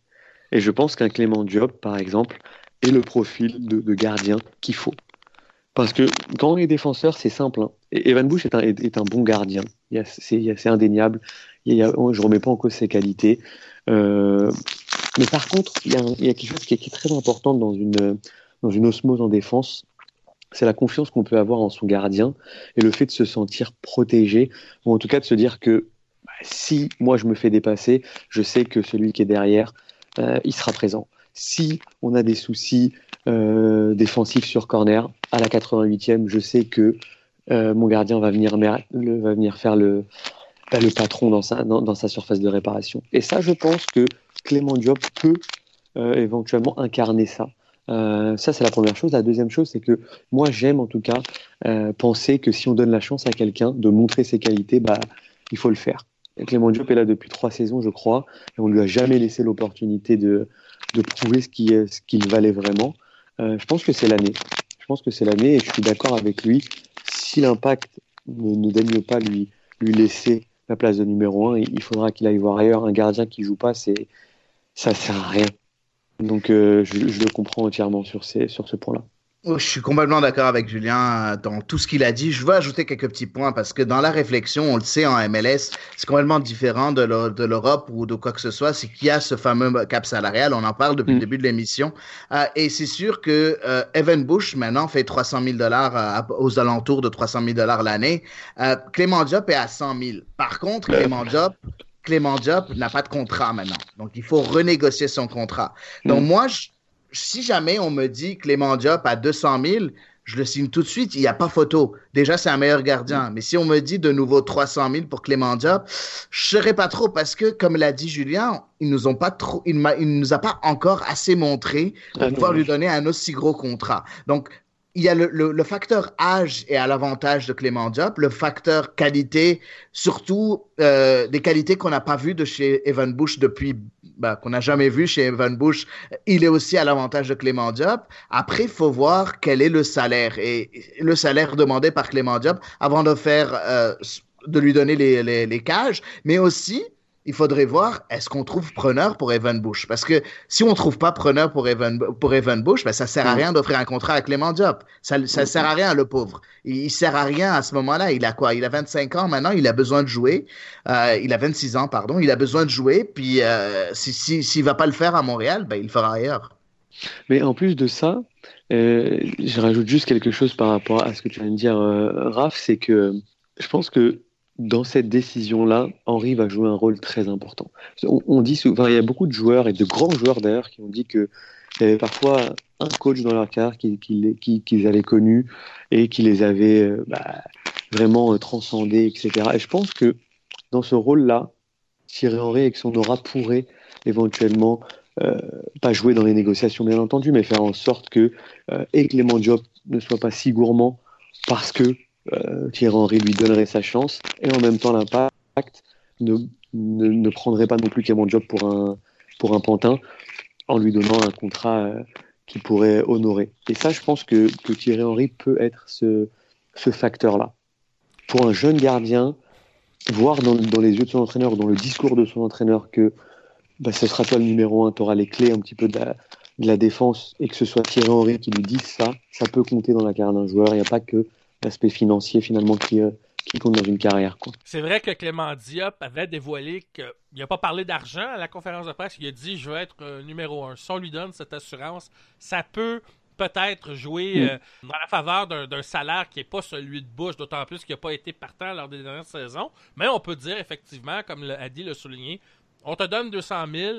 Et je pense qu'un Clément Diop, par exemple, est le profil de, gardien qu'il faut. Parce que quand on est défenseur, c'est simple. Hein. Evan Bush est un, bon gardien. C'est indéniable. Je remets pas en cause ses qualités. Euh, mais par contre, il y, a, quelque chose qui est, très important dans une, dans une osmose en défense. C'est la confiance qu'on peut avoir en son gardien et le fait de se sentir protégé, ou en tout cas de se dire que si moi je me fais dépasser, je sais que celui qui est derrière, euh, il sera présent. Si on a des soucis euh, défensifs sur corner, à la 88e, je sais que euh, mon gardien va venir, va venir faire le, bah, patron dans sa, surface de réparation. Et ça, je pense que Clément Diop peut euh, éventuellement incarner ça. Ça, c'est la première chose. La deuxième chose, c'est que moi, j'aime en tout cas penser que si on donne la chance à quelqu'un de montrer ses qualités, bah, il faut le faire. Clément Diop est là depuis trois saisons, je crois, et on lui a jamais laissé l'opportunité de, de prouver ce qu'il qu valait vraiment. Euh, je pense que c'est l'année. Je pense que c'est l'année, et je suis d'accord avec lui. Si l'impact ne, ne daigne pas lui, lui laisser la place de numéro un, il faudra qu'il aille voir ailleurs. Un gardien qui joue pas, c'est ça sert à rien. Donc euh, je, je, le comprends entièrement sur, ces, sur ce point-là. Oh, je suis complètement d'accord avec Julien dans tout ce qu'il a dit. Je veux ajouter quelques petits points parce que dans la réflexion, on le sait en MLS, c'est complètement différent de l'Europe ou de quoi que ce soit. C'est qu'il y a ce fameux cap salarial. On en parle depuis mm. le début de l'émission. Euh, et c'est sûr que euh, Evan Bush maintenant fait 300 000 dollars aux alentours de 300 000 dollars l'année. Euh, Clément Diop est à 100 000. Par contre, Clément Diop Clément Diop n'a pas de contrat maintenant. Donc, il faut renégocier son contrat. Donc, mm. moi, je, si jamais on me dit Clément Diop à 200 000, je le signe tout de suite. Il n'y a pas photo. Déjà, c'est un meilleur gardien. Mais si on me dit de nouveau 300 000 pour Clément Diop, je ne serais pas trop parce que, comme l'a dit Julien, ils nous ont pas trop, il, il nous a pas encore assez montré pour ah, pouvoir lui donner un aussi gros contrat. Donc, il y a le, le, facteur âge et à l'avantage de Clément Diop, le facteur qualité, surtout euh, des qualités qu'on n'a pas vues de chez Evan Bush depuis, bah, qu'on n'a jamais vu chez Evan Bush, il est aussi à l'avantage de Clément Diop. Après, il faut voir quel est le salaire et le salaire demandé par Clément Diop avant de faire, euh, de lui donner les, les cages, mais aussi il faudrait voir est-ce qu'on trouve preneur pour Evan Bush? Parce que si on trouve pas preneur pour Evan, pour Evan Bush, ben ça sert à mm. rien d'offrir un contrat à Clément Diop. Ça, ça mm. sert à rien, le pauvre. Il, il sert à rien à ce moment-là. Il a quoi? Il a 25 ans maintenant, il a besoin de jouer. Euh, il a 26 ans, pardon. Il a besoin de jouer. Puis euh, s'il si, si, va pas le faire à Montréal, ben il le fera ailleurs. Mais en plus de ça, euh, je rajoute juste quelque chose par rapport à ce que tu viens de dire, Raph, c'est que je pense que dans cette décision-là, Henri va jouer un rôle très important. On, dit souvent, il y a beaucoup de joueurs et de grands joueurs d'ailleurs qui ont dit que il y avait parfois un coach dans leur carrière qu'ils qui, qui, qui, avaient connu et qui les avait bah, vraiment euh, transcendés, etc. Et je pense que dans ce rôle-là, Thierry Henry avec son aura pourrait éventuellement euh, pas jouer dans les négociations bien entendu, mais faire en sorte que euh, et Clément Diop ne soit pas si gourmand parce que euh, Thierry Henry lui donnerait sa chance et en même temps l'impact ne, ne, ne, prendrait pas non plus Clément Diop pour un, pour un pantin en lui donnant un contrat euh, qui pourrait honorer. Et ça, je pense que, que Thierry Henry peut être ce, ce facteur-là. Pour un jeune gardien, voir dans, dans, les yeux de son entraîneur, dans le discours de son entraîneur que bah, ce sera toi le numéro un, tu auras les clés un petit peu de la, de la, défense et que ce soit Thierry Henry qui lui dise ça, ça peut compter dans la carrière d'un joueur. Il n'y a pas que l'aspect financier finalement qui, euh, qui compte dans une carrière. C'est vrai que Clément Diop avait dévoilé qu'il n'a pas parlé d'argent à la conférence de presse. Il a dit je veux être euh, numéro un. Si on lui donne cette assurance, ça peut peut-être jouer mm. euh, dans la faveur d'un salaire qui n'est pas celui de Bush, d'autant plus qu'il n'a pas été partant lors des dernières saisons. Mais on peut dire effectivement, comme Adi l'a souligné, on te donne 200 000,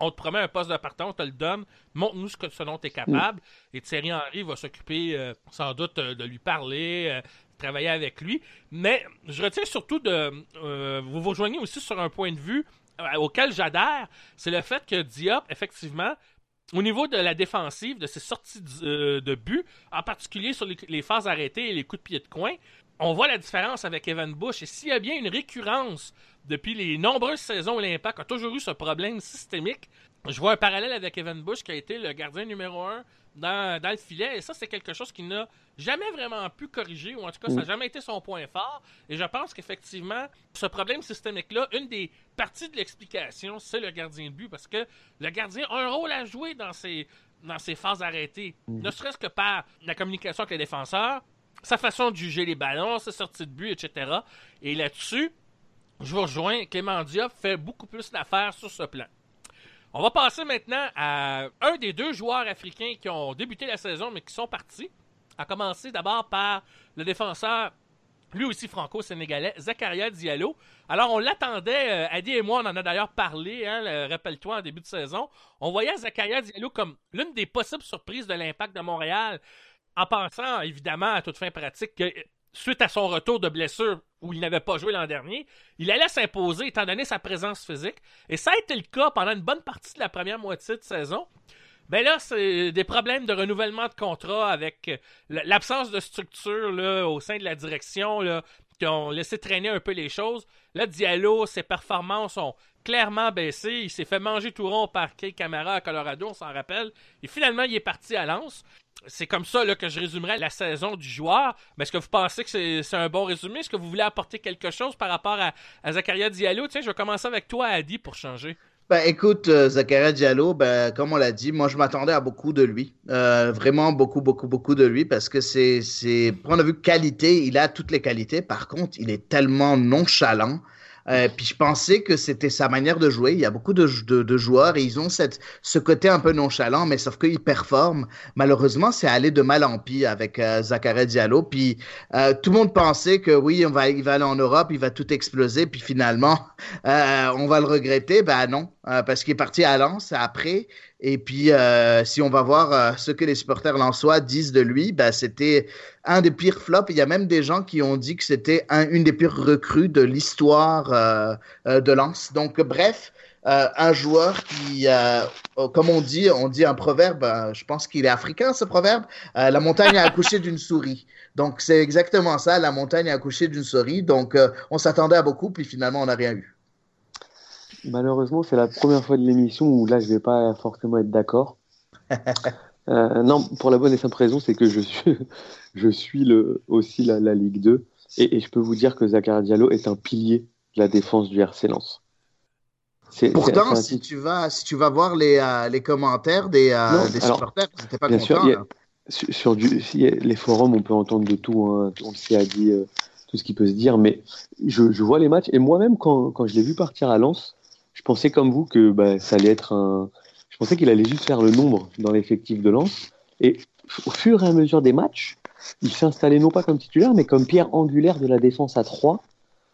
on te promet un poste de partant, on te le donne, montre-nous ce, que, ce dont tu es capable. Mm. Et Thierry Henry va s'occuper euh, sans doute euh, de lui parler, euh, travailler avec lui. Mais je retiens surtout de. Euh, vous vous rejoignez aussi sur un point de vue auquel j'adhère, c'est le fait que Diop, effectivement, au niveau de la défensive, de ses sorties de, de but, en particulier sur les, les, phases arrêtées et les coups de pied de coin, on voit la différence avec Evan Bush. Et s'il y a bien une récurrence depuis les nombreuses saisons où l'Impact a toujours eu ce problème systémique, je vois un parallèle avec Evan Bush qui a été le gardien numéro un dans, dans le filet. Et ça, c'est quelque chose qui n'a jamais vraiment pu corriger, ou en tout cas, ça n'a jamais été son point fort. Et je pense qu'effectivement, ce problème systémique-là, une des parties de l'explication, c'est le gardien de but, parce que le gardien a un rôle à jouer dans ces, dans ces phases arrêtées. Ne serait-ce que par la communication avec les défenseurs, sa façon de juger les ballons, sa sortie de but, etc. Et là-dessus, je vous rejoins. Clément Diop fait beaucoup plus d'affaires sur ce plan. On va passer maintenant à un des deux joueurs africains qui ont débuté la saison mais qui sont partis. À commencer d'abord par le défenseur, lui aussi franco-sénégalais, Zakaria Diallo. Alors on l'attendait, euh, Adi et moi on en a d'ailleurs parlé, hein, rappelle-toi en début de saison. On voyait Zakaria Diallo comme l'une des possibles surprises de l'impact de Montréal, en pensant évidemment à toute fin pratique que suite à son retour de blessure où il n'avait pas joué l'an dernier, il allait s'imposer étant donné sa présence physique. Et ça a été le cas pendant une bonne partie de la première moitié de saison. Ben là, c'est des problèmes de renouvellement de contrat avec l'absence de structure au sein de la direction qui ont laissé traîner un peu les choses. Là, Diallo, ses performances ont clairement baissé. Il s'est fait manger tout rond par Kay Camara à Colorado, on s'en rappelle. Et finalement, il est parti à Lens c'est comme ça que je résumerai la saison du joueur. Mais est-ce que vous pensez que c'est un bon résumé? Est-ce que vous voulez apporter quelque chose par rapport à, à Zakaria Diallo? Tiens, je vais commencer avec toi, Adi, pour changer. Ben, écoute, euh, Zakaria Diallo, ben, comme on l'a dit, moi je m'attendais à beaucoup de lui. Euh, vraiment beaucoup, beaucoup, beaucoup de lui parce que c'est, c'est, point de vue qualité, il a toutes les qualités. Par contre, il est tellement nonchalant. Euh, puis je pensais que c'était sa manière de jouer. Il y a beaucoup de, de, joueurs et ils ont cette, ce côté un peu nonchalant, mais sauf qu'ils performent. Malheureusement, c'est allé de mal en pis avec euh, Zachary Diallo. Puis euh, tout le monde pensait que oui, on va, il va aller en Europe, il va tout exploser. Puis finalement, (laughs) euh, on va le regretter. Ben non, parce qu'il est parti à Lens après. Et puis, euh, si on va voir euh, ce que les supporters lensois disent de lui, ben, c'était un des pires flops. Il y a même des gens qui ont dit que c'était un, une des pires recrues de l'histoire euh, de Lens. Donc, bref, un joueur qui, comme on dit, on dit un proverbe, je pense qu'il est africain ce proverbe, la montagne a accouché d'une souris. Donc, c'est exactement ça, la montagne a accouché d'une souris. Donc, on s'attendait à beaucoup, puis finalement, on n'a rien eu. Malheureusement, c'est la première fois de l'émission où là, je vais pas forcément être d'accord. (laughs) euh, non, pour la bonne et simple raison, c'est que je suis, (laughs) je suis le, aussi la, la Ligue 2 et, et, je peux vous dire que Zakaria Diallo est un pilier de la défense du RC Lens. Pourtant, si tu vas, si tu vas voir les, euh, les commentaires des, euh, non, des supporters, c'était pas bien content. Sûr, a, sur, sur du, les forums, on peut entendre de tout. Hein, on le sait, a dit euh, tout ce qui peut se dire, mais je, je vois les matchs et moi-même, quand, quand je l'ai vu partir à Lens, je pensais comme vous que bah, ça allait être un. Je pensais qu'il allait juste faire le nombre dans l'effectif de Lens. Et au fur et à mesure des matchs, il s'est installé non pas comme titulaire, mais comme pierre angulaire de la défense à 3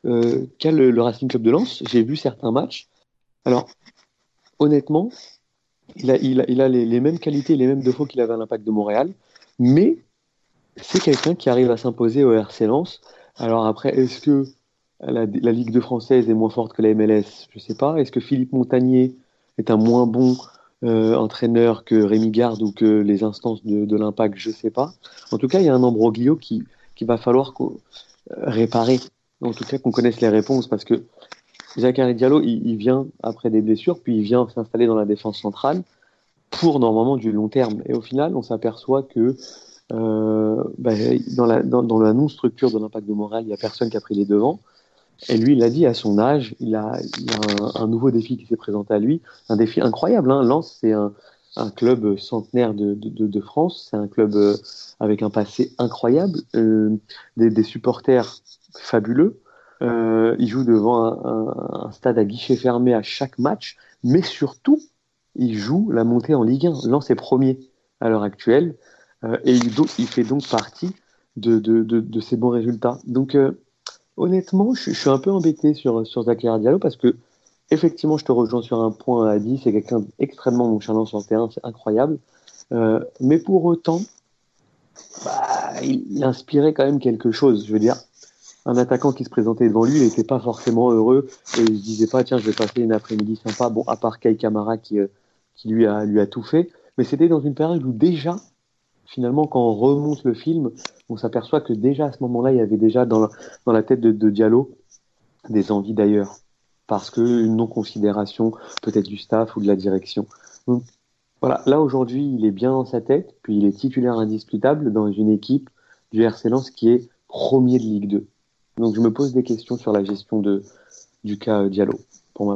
euh, qu'a le, Racing Club de Lens. J'ai vu certains matchs. Alors, honnêtement, il a les, les, mêmes qualités, les mêmes défauts qu'il avait à l'Impact de Montréal, mais c'est quelqu'un qui arrive à s'imposer au RC Lens. Alors après, est-ce que la, Ligue 2 française est moins forte que la MLS, je ne sais pas. Est-ce que Philippe Montagnier est un moins bon euh, entraîneur que Rémi Garde ou que les instances de, de l'Impact? Je ne sais pas. En tout cas, il y a un embroglio qui, qui va falloir euh, réparer. En tout cas, qu'on connaisse les réponses parce que Zachary Diallo, il, vient après des blessures, puis il vient s'installer dans la défense centrale pour normalement du long terme. Et au final, on s'aperçoit que euh, bah, dans, la, dans, dans la non-structure de l'impact de Montréal, il n'y a personne qui a pris les devants. Et lui, il a dit à son âge, il a, a un, nouveau défi qui s'est présenté à lui, un défi incroyable. Hein. Lens, c'est un, club centenaire de, France, c'est un club euh, avec un passé incroyable, euh, des, supporters fabuleux. Euh, il joue devant un, stade à guichet fermé à chaque match, mais surtout, il joue la montée en Ligue 1. Lens est premier à l'heure actuelle, et il, fait donc partie de, de, de, ces bons résultats. Donc, Honnêtement, je, suis un peu embêté sur, sur Zakaria Diallo parce que, effectivement, je te rejoins sur un point à dit, c'est quelqu'un d'extrêmement nonchalant sur le terrain, c'est incroyable. Euh, mais pour autant, bah, il, inspirait quand même quelque chose. Je veux dire, un attaquant qui se présentait devant lui, n'était pas forcément heureux et il se disait pas, tiens, je vais passer une après-midi sympa. Bon, à part Kai Kamara qui, euh, qui lui a, lui a tout fait. Mais c'était dans une période où déjà, finalement, quand on remonte le film, on s'aperçoit que déjà à ce moment-là, il y avait déjà dans la, tête de, de Diallo des envies d'ailleurs, parce que une non-considération peut-être du staff ou de la direction. Donc voilà, là aujourd'hui, il est bien dans sa tête, puis il est titulaire indiscutable dans une équipe du RC Lens qui est premier de Ligue 2. Donc je me pose des questions sur la gestion de, du cas Diallo.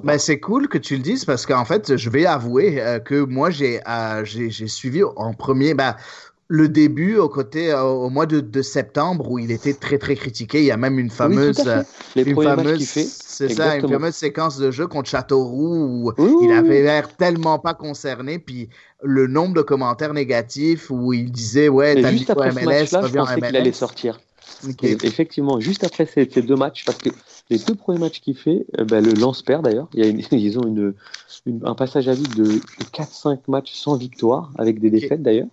Ben, c'est cool que tu le dises parce qu'en fait, je vais avouer euh, que moi, j'ai euh, j'ai suivi en premier. Ben, le début au côté au mois de, de, septembre où il était très très critiqué. Il y a même une fameuse, oui, une fameuse, c'est ça, une fameuse séquence de jeu contre Châteauroux où il avait l'air tellement pas concerné. Puis le nombre de commentaires négatifs où il disait ouais, t'as mis MLS, reviens en MLS. qu'il allait sortir. Okay. effectivement, juste après ces, ces, deux matchs, parce que les deux premiers matchs qu'il fait, euh, ben, le lance perd d'ailleurs. (laughs) Ils ont une, une, un passage à vide de, de 4-5 matchs sans victoire, avec des défaites d'ailleurs.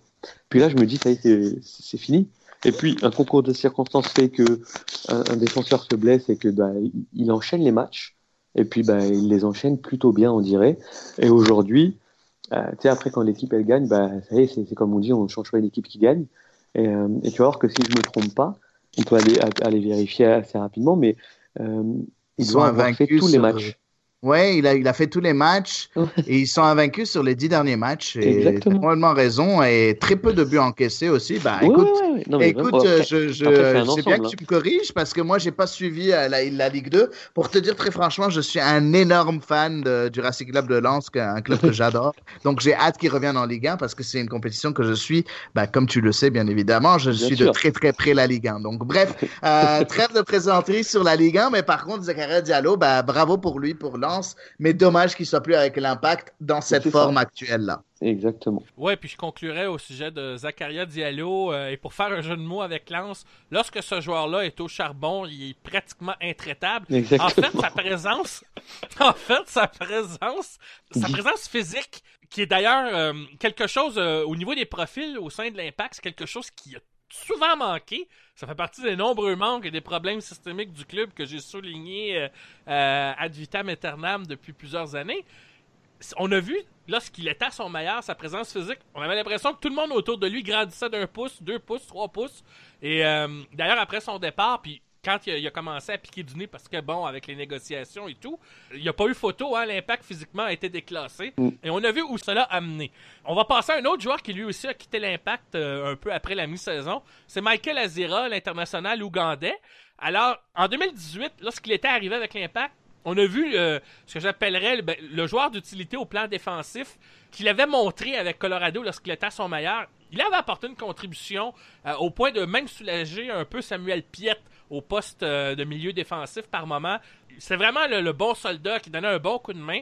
Puis là, je me dis, ça y est, c'est fini. Et puis, un concours de circonstances fait que un, un défenseur se blesse et que bah, il enchaîne les matchs. Et puis, bah, il les enchaîne plutôt bien, on dirait. Et aujourd'hui, euh, tu sais, après, quand l'équipe, elle gagne, bah, ça y est, c'est comme on dit, on change pas une équipe qui gagne. Et, euh, et, tu vas voir que si je me trompe pas, on peut aller, aller vérifier assez rapidement, mais euh, ils, ils ont fait tous les matchs. Oui, il a, il a fait tous les matchs et ils sont invaincus sur les dix derniers matchs. Et Exactement. probablement raison et très peu de buts encaissés aussi. Bah, écoute, ouais, ouais. Non, écoute après, je, je, c'est bien que tu me corriges parce que moi, j'ai pas suivi euh, la, la, Ligue 2. Pour te dire très franchement, je suis un énorme fan de, du Racing Club de Lens, un club que (laughs) j'adore. Donc, j'ai hâte qu'il revienne en Ligue 1 parce que c'est une compétition que je suis, bah, comme tu le sais, bien évidemment, je bien suis sûr. de très très près la Ligue 1. Donc, bref, euh, (laughs) trêve de présenterie sur la Ligue 1, mais par contre, Zakaria Diallo, bah, bravo pour lui, pour Lens mais dommage qu'il soit plus avec l'impact dans cette forme actuelle-là. Exactement. Ouais, puis je conclurai au sujet de Zakaria Diallo. Euh, et pour faire un jeu de mots avec Lance, lorsque ce joueur-là est au charbon, il est pratiquement intraitable. Exactement. En fait, sa présence, (laughs) en fait, sa présence, sa présence physique, qui est d'ailleurs euh, quelque chose euh, au niveau des profils au sein de l'impact, c'est quelque chose qui a souvent manqué. Ça fait partie des nombreux manques et des problèmes systémiques du club que j'ai souligné euh, euh, ad vitam aeternam depuis plusieurs années. On a vu, lorsqu'il était à son meilleur, sa présence physique, on avait l'impression que tout le monde autour de lui grandissait d'un pouce, deux pouces, trois pouces. Et euh, d'ailleurs, après son départ, puis quand il a, il a, commencé à piquer du nez parce que bon, avec les négociations et tout, il n'y a pas eu photo, hein, l'impact physiquement a été déclassé. Mm. Et on a vu où cela a amené. On va passer à un autre joueur qui lui aussi a quitté l'impact euh, un peu après la mi-saison. C'est Michael Azira, l'international ougandais. Alors, en 2018, lorsqu'il était arrivé avec l'impact, on a vu euh, ce que j'appellerais le, ben, le joueur d'utilité au plan défensif qu'il avait montré avec Colorado lorsqu'il était à son meilleur. Il avait apporté une contribution euh, au point de même soulager un peu Samuel Piette au poste euh, de milieu défensif par moment. C'est vraiment le, bon soldat qui donnait un bon coup de main,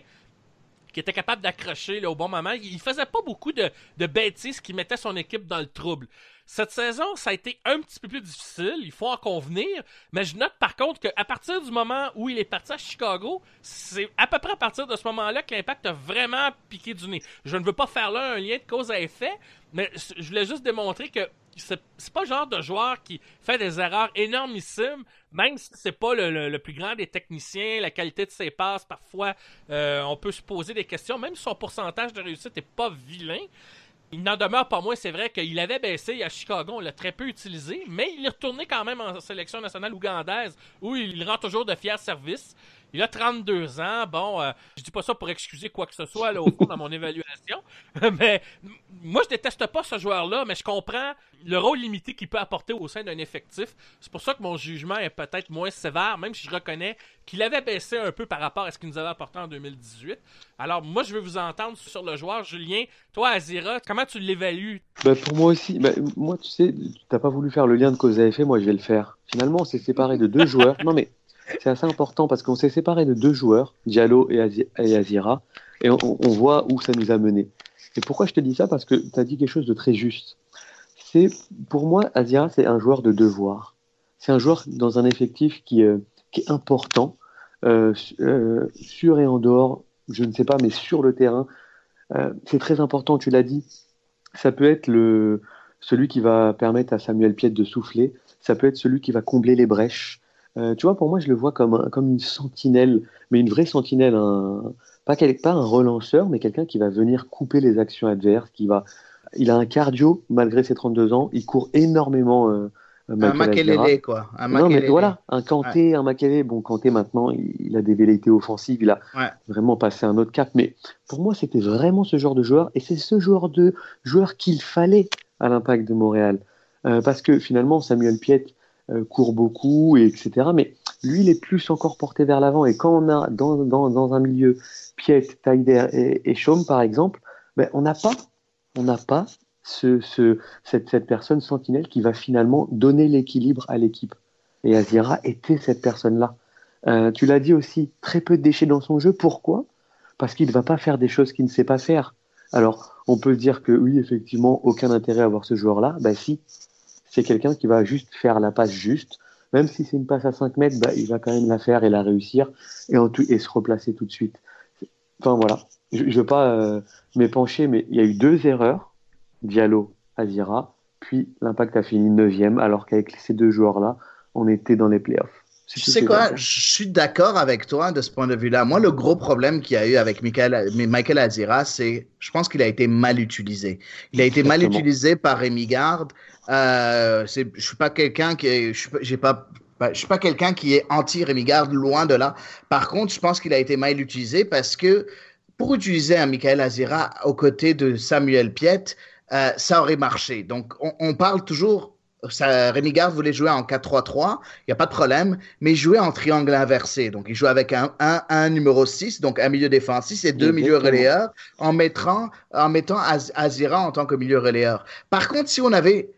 qui était capable d'accrocher au bon moment. Il faisait pas beaucoup de, de bêtises qui mettaient son équipe dans le trouble. Cette saison, ça a été un petit peu plus difficile, il faut en convenir, mais je note par contre qu'à partir du moment où il est parti à Chicago, c'est à peu près à partir de ce moment-là que l'impact a vraiment piqué du nez. Je ne veux pas faire là un lien de cause à effet, mais je voulais juste démontrer que c'est pas le genre de joueur qui fait des erreurs énormissimes, même si c'est pas le, le, plus grand des techniciens, la qualité de ses passes, parfois euh, on peut se poser des questions, même si son pourcentage de réussite est pas vilain. Il n'en demeure pas moins, c'est vrai qu'il avait baissé à Chicago, on l'a très peu utilisé, mais il est retourné quand même en sélection nationale ougandaise où il rend toujours de fiers services. Il a 32 ans. Bon, euh, je dis pas ça pour excuser quoi que ce soit là, au fond dans mon évaluation. (laughs) mais moi, je déteste pas ce joueur-là, mais je comprends le rôle limité qu'il peut apporter au sein d'un effectif. C'est pour ça que mon jugement est peut-être moins sévère, même si je reconnais qu'il avait baissé un peu par rapport à ce qu'il nous avait apporté en 2018. Alors, moi, je veux vous entendre sur le joueur. Julien, toi, Azira, comment tu l'évalues? Ben, pour moi aussi, ben, moi, tu sais, tu n'as pas voulu faire le lien de cause à effet, moi, je vais le faire. Finalement, on s'est séparé de deux (laughs) joueurs. Non, mais c'est assez important parce qu'on s'est séparé de deux joueurs, Diallo et, Azira, et on, voit où ça nous a mené. Et pourquoi je te dis ça? Parce que tu as dit quelque chose de très juste. C'est pour moi, Azira, c'est un joueur de devoir. C'est un joueur dans un effectif qui, euh, qui est important, euh, euh, sur et en dehors, je ne sais pas, mais sur le terrain. C'est très important, tu l'as dit. Ça peut être le, celui qui va permettre à Samuel Piette de souffler. Ça peut être celui qui va combler les brèches. Euh, tu vois, pour moi, je le vois comme, un, comme une sentinelle, mais une vraie sentinelle, un, pas, pas un relanceur, mais quelqu'un qui va venir couper les actions adverses, qui va, il a un cardio malgré ses 32 ans, il court énormément. Euh, un Makelele, quoi. Un non, mais voilà, un Kanté, ouais. un Makelele. Bon, Kanté, maintenant, il, a des velléités offensives, il a ouais. vraiment passé un autre cap. Mais pour moi, c'était vraiment ce genre de joueur, et c'est ce genre de joueur qu'il fallait à l'impact de Montréal. Euh, parce que finalement, Samuel Piette, euh, court beaucoup, et etc. Mais lui, il est plus encore porté vers l'avant. Et quand on a dans, dans, dans un milieu Piet, Taider et, et Chaume, par exemple, ben, on n'a pas, on pas ce, ce, cette, cette personne sentinelle qui va finalement donner l'équilibre à l'équipe. Et Azira était cette personne-là. Euh, tu l'as dit aussi, très peu de déchets dans son jeu. Pourquoi? Parce qu'il ne va pas faire des choses qu'il ne sait pas faire. Alors, on peut dire que oui, effectivement, aucun intérêt à avoir ce joueur-là. Bah si, c'est quelqu'un qui va juste faire la passe juste. Même si c'est une passe à 5 mètres, bah, il va quand même la faire et la réussir et, se replacer tout de suite. Enfin voilà, je ne veux pas euh, m'épancher, mais il y a eu deux erreurs, Diallo, Azira, puis l'impact a fini 9 alors qu'avec ces deux joueurs-là, on était dans les playoffs. Tu sais quoi, je suis d'accord avec toi de ce point de vue-là. Moi, le gros problème qu'il y a eu avec Michael, Michael Azira, c'est, je pense qu'il a été mal utilisé. Il a été mal utilisé par Rémi Garde. Euh, je suis pas quelqu'un qui, pas, je suis pas quelqu'un qui est anti Rémi Garde, loin de là. Par contre, je pense qu'il a été mal utilisé parce que pour utiliser un Michael Azira aux côtés de Samuel Piet, euh, ça aurait marché. Donc, on, on parle toujours ça, Rémi voulait jouer en 4-3-3, il n'y a pas de problème, mais il jouait en triangle inversé. Donc, il jouait avec un, un, un numéro 6, donc un milieu défensif et deux milieux relayeurs, en mettant, en mettant Azira en tant que milieu relayeur. Par contre, si on avait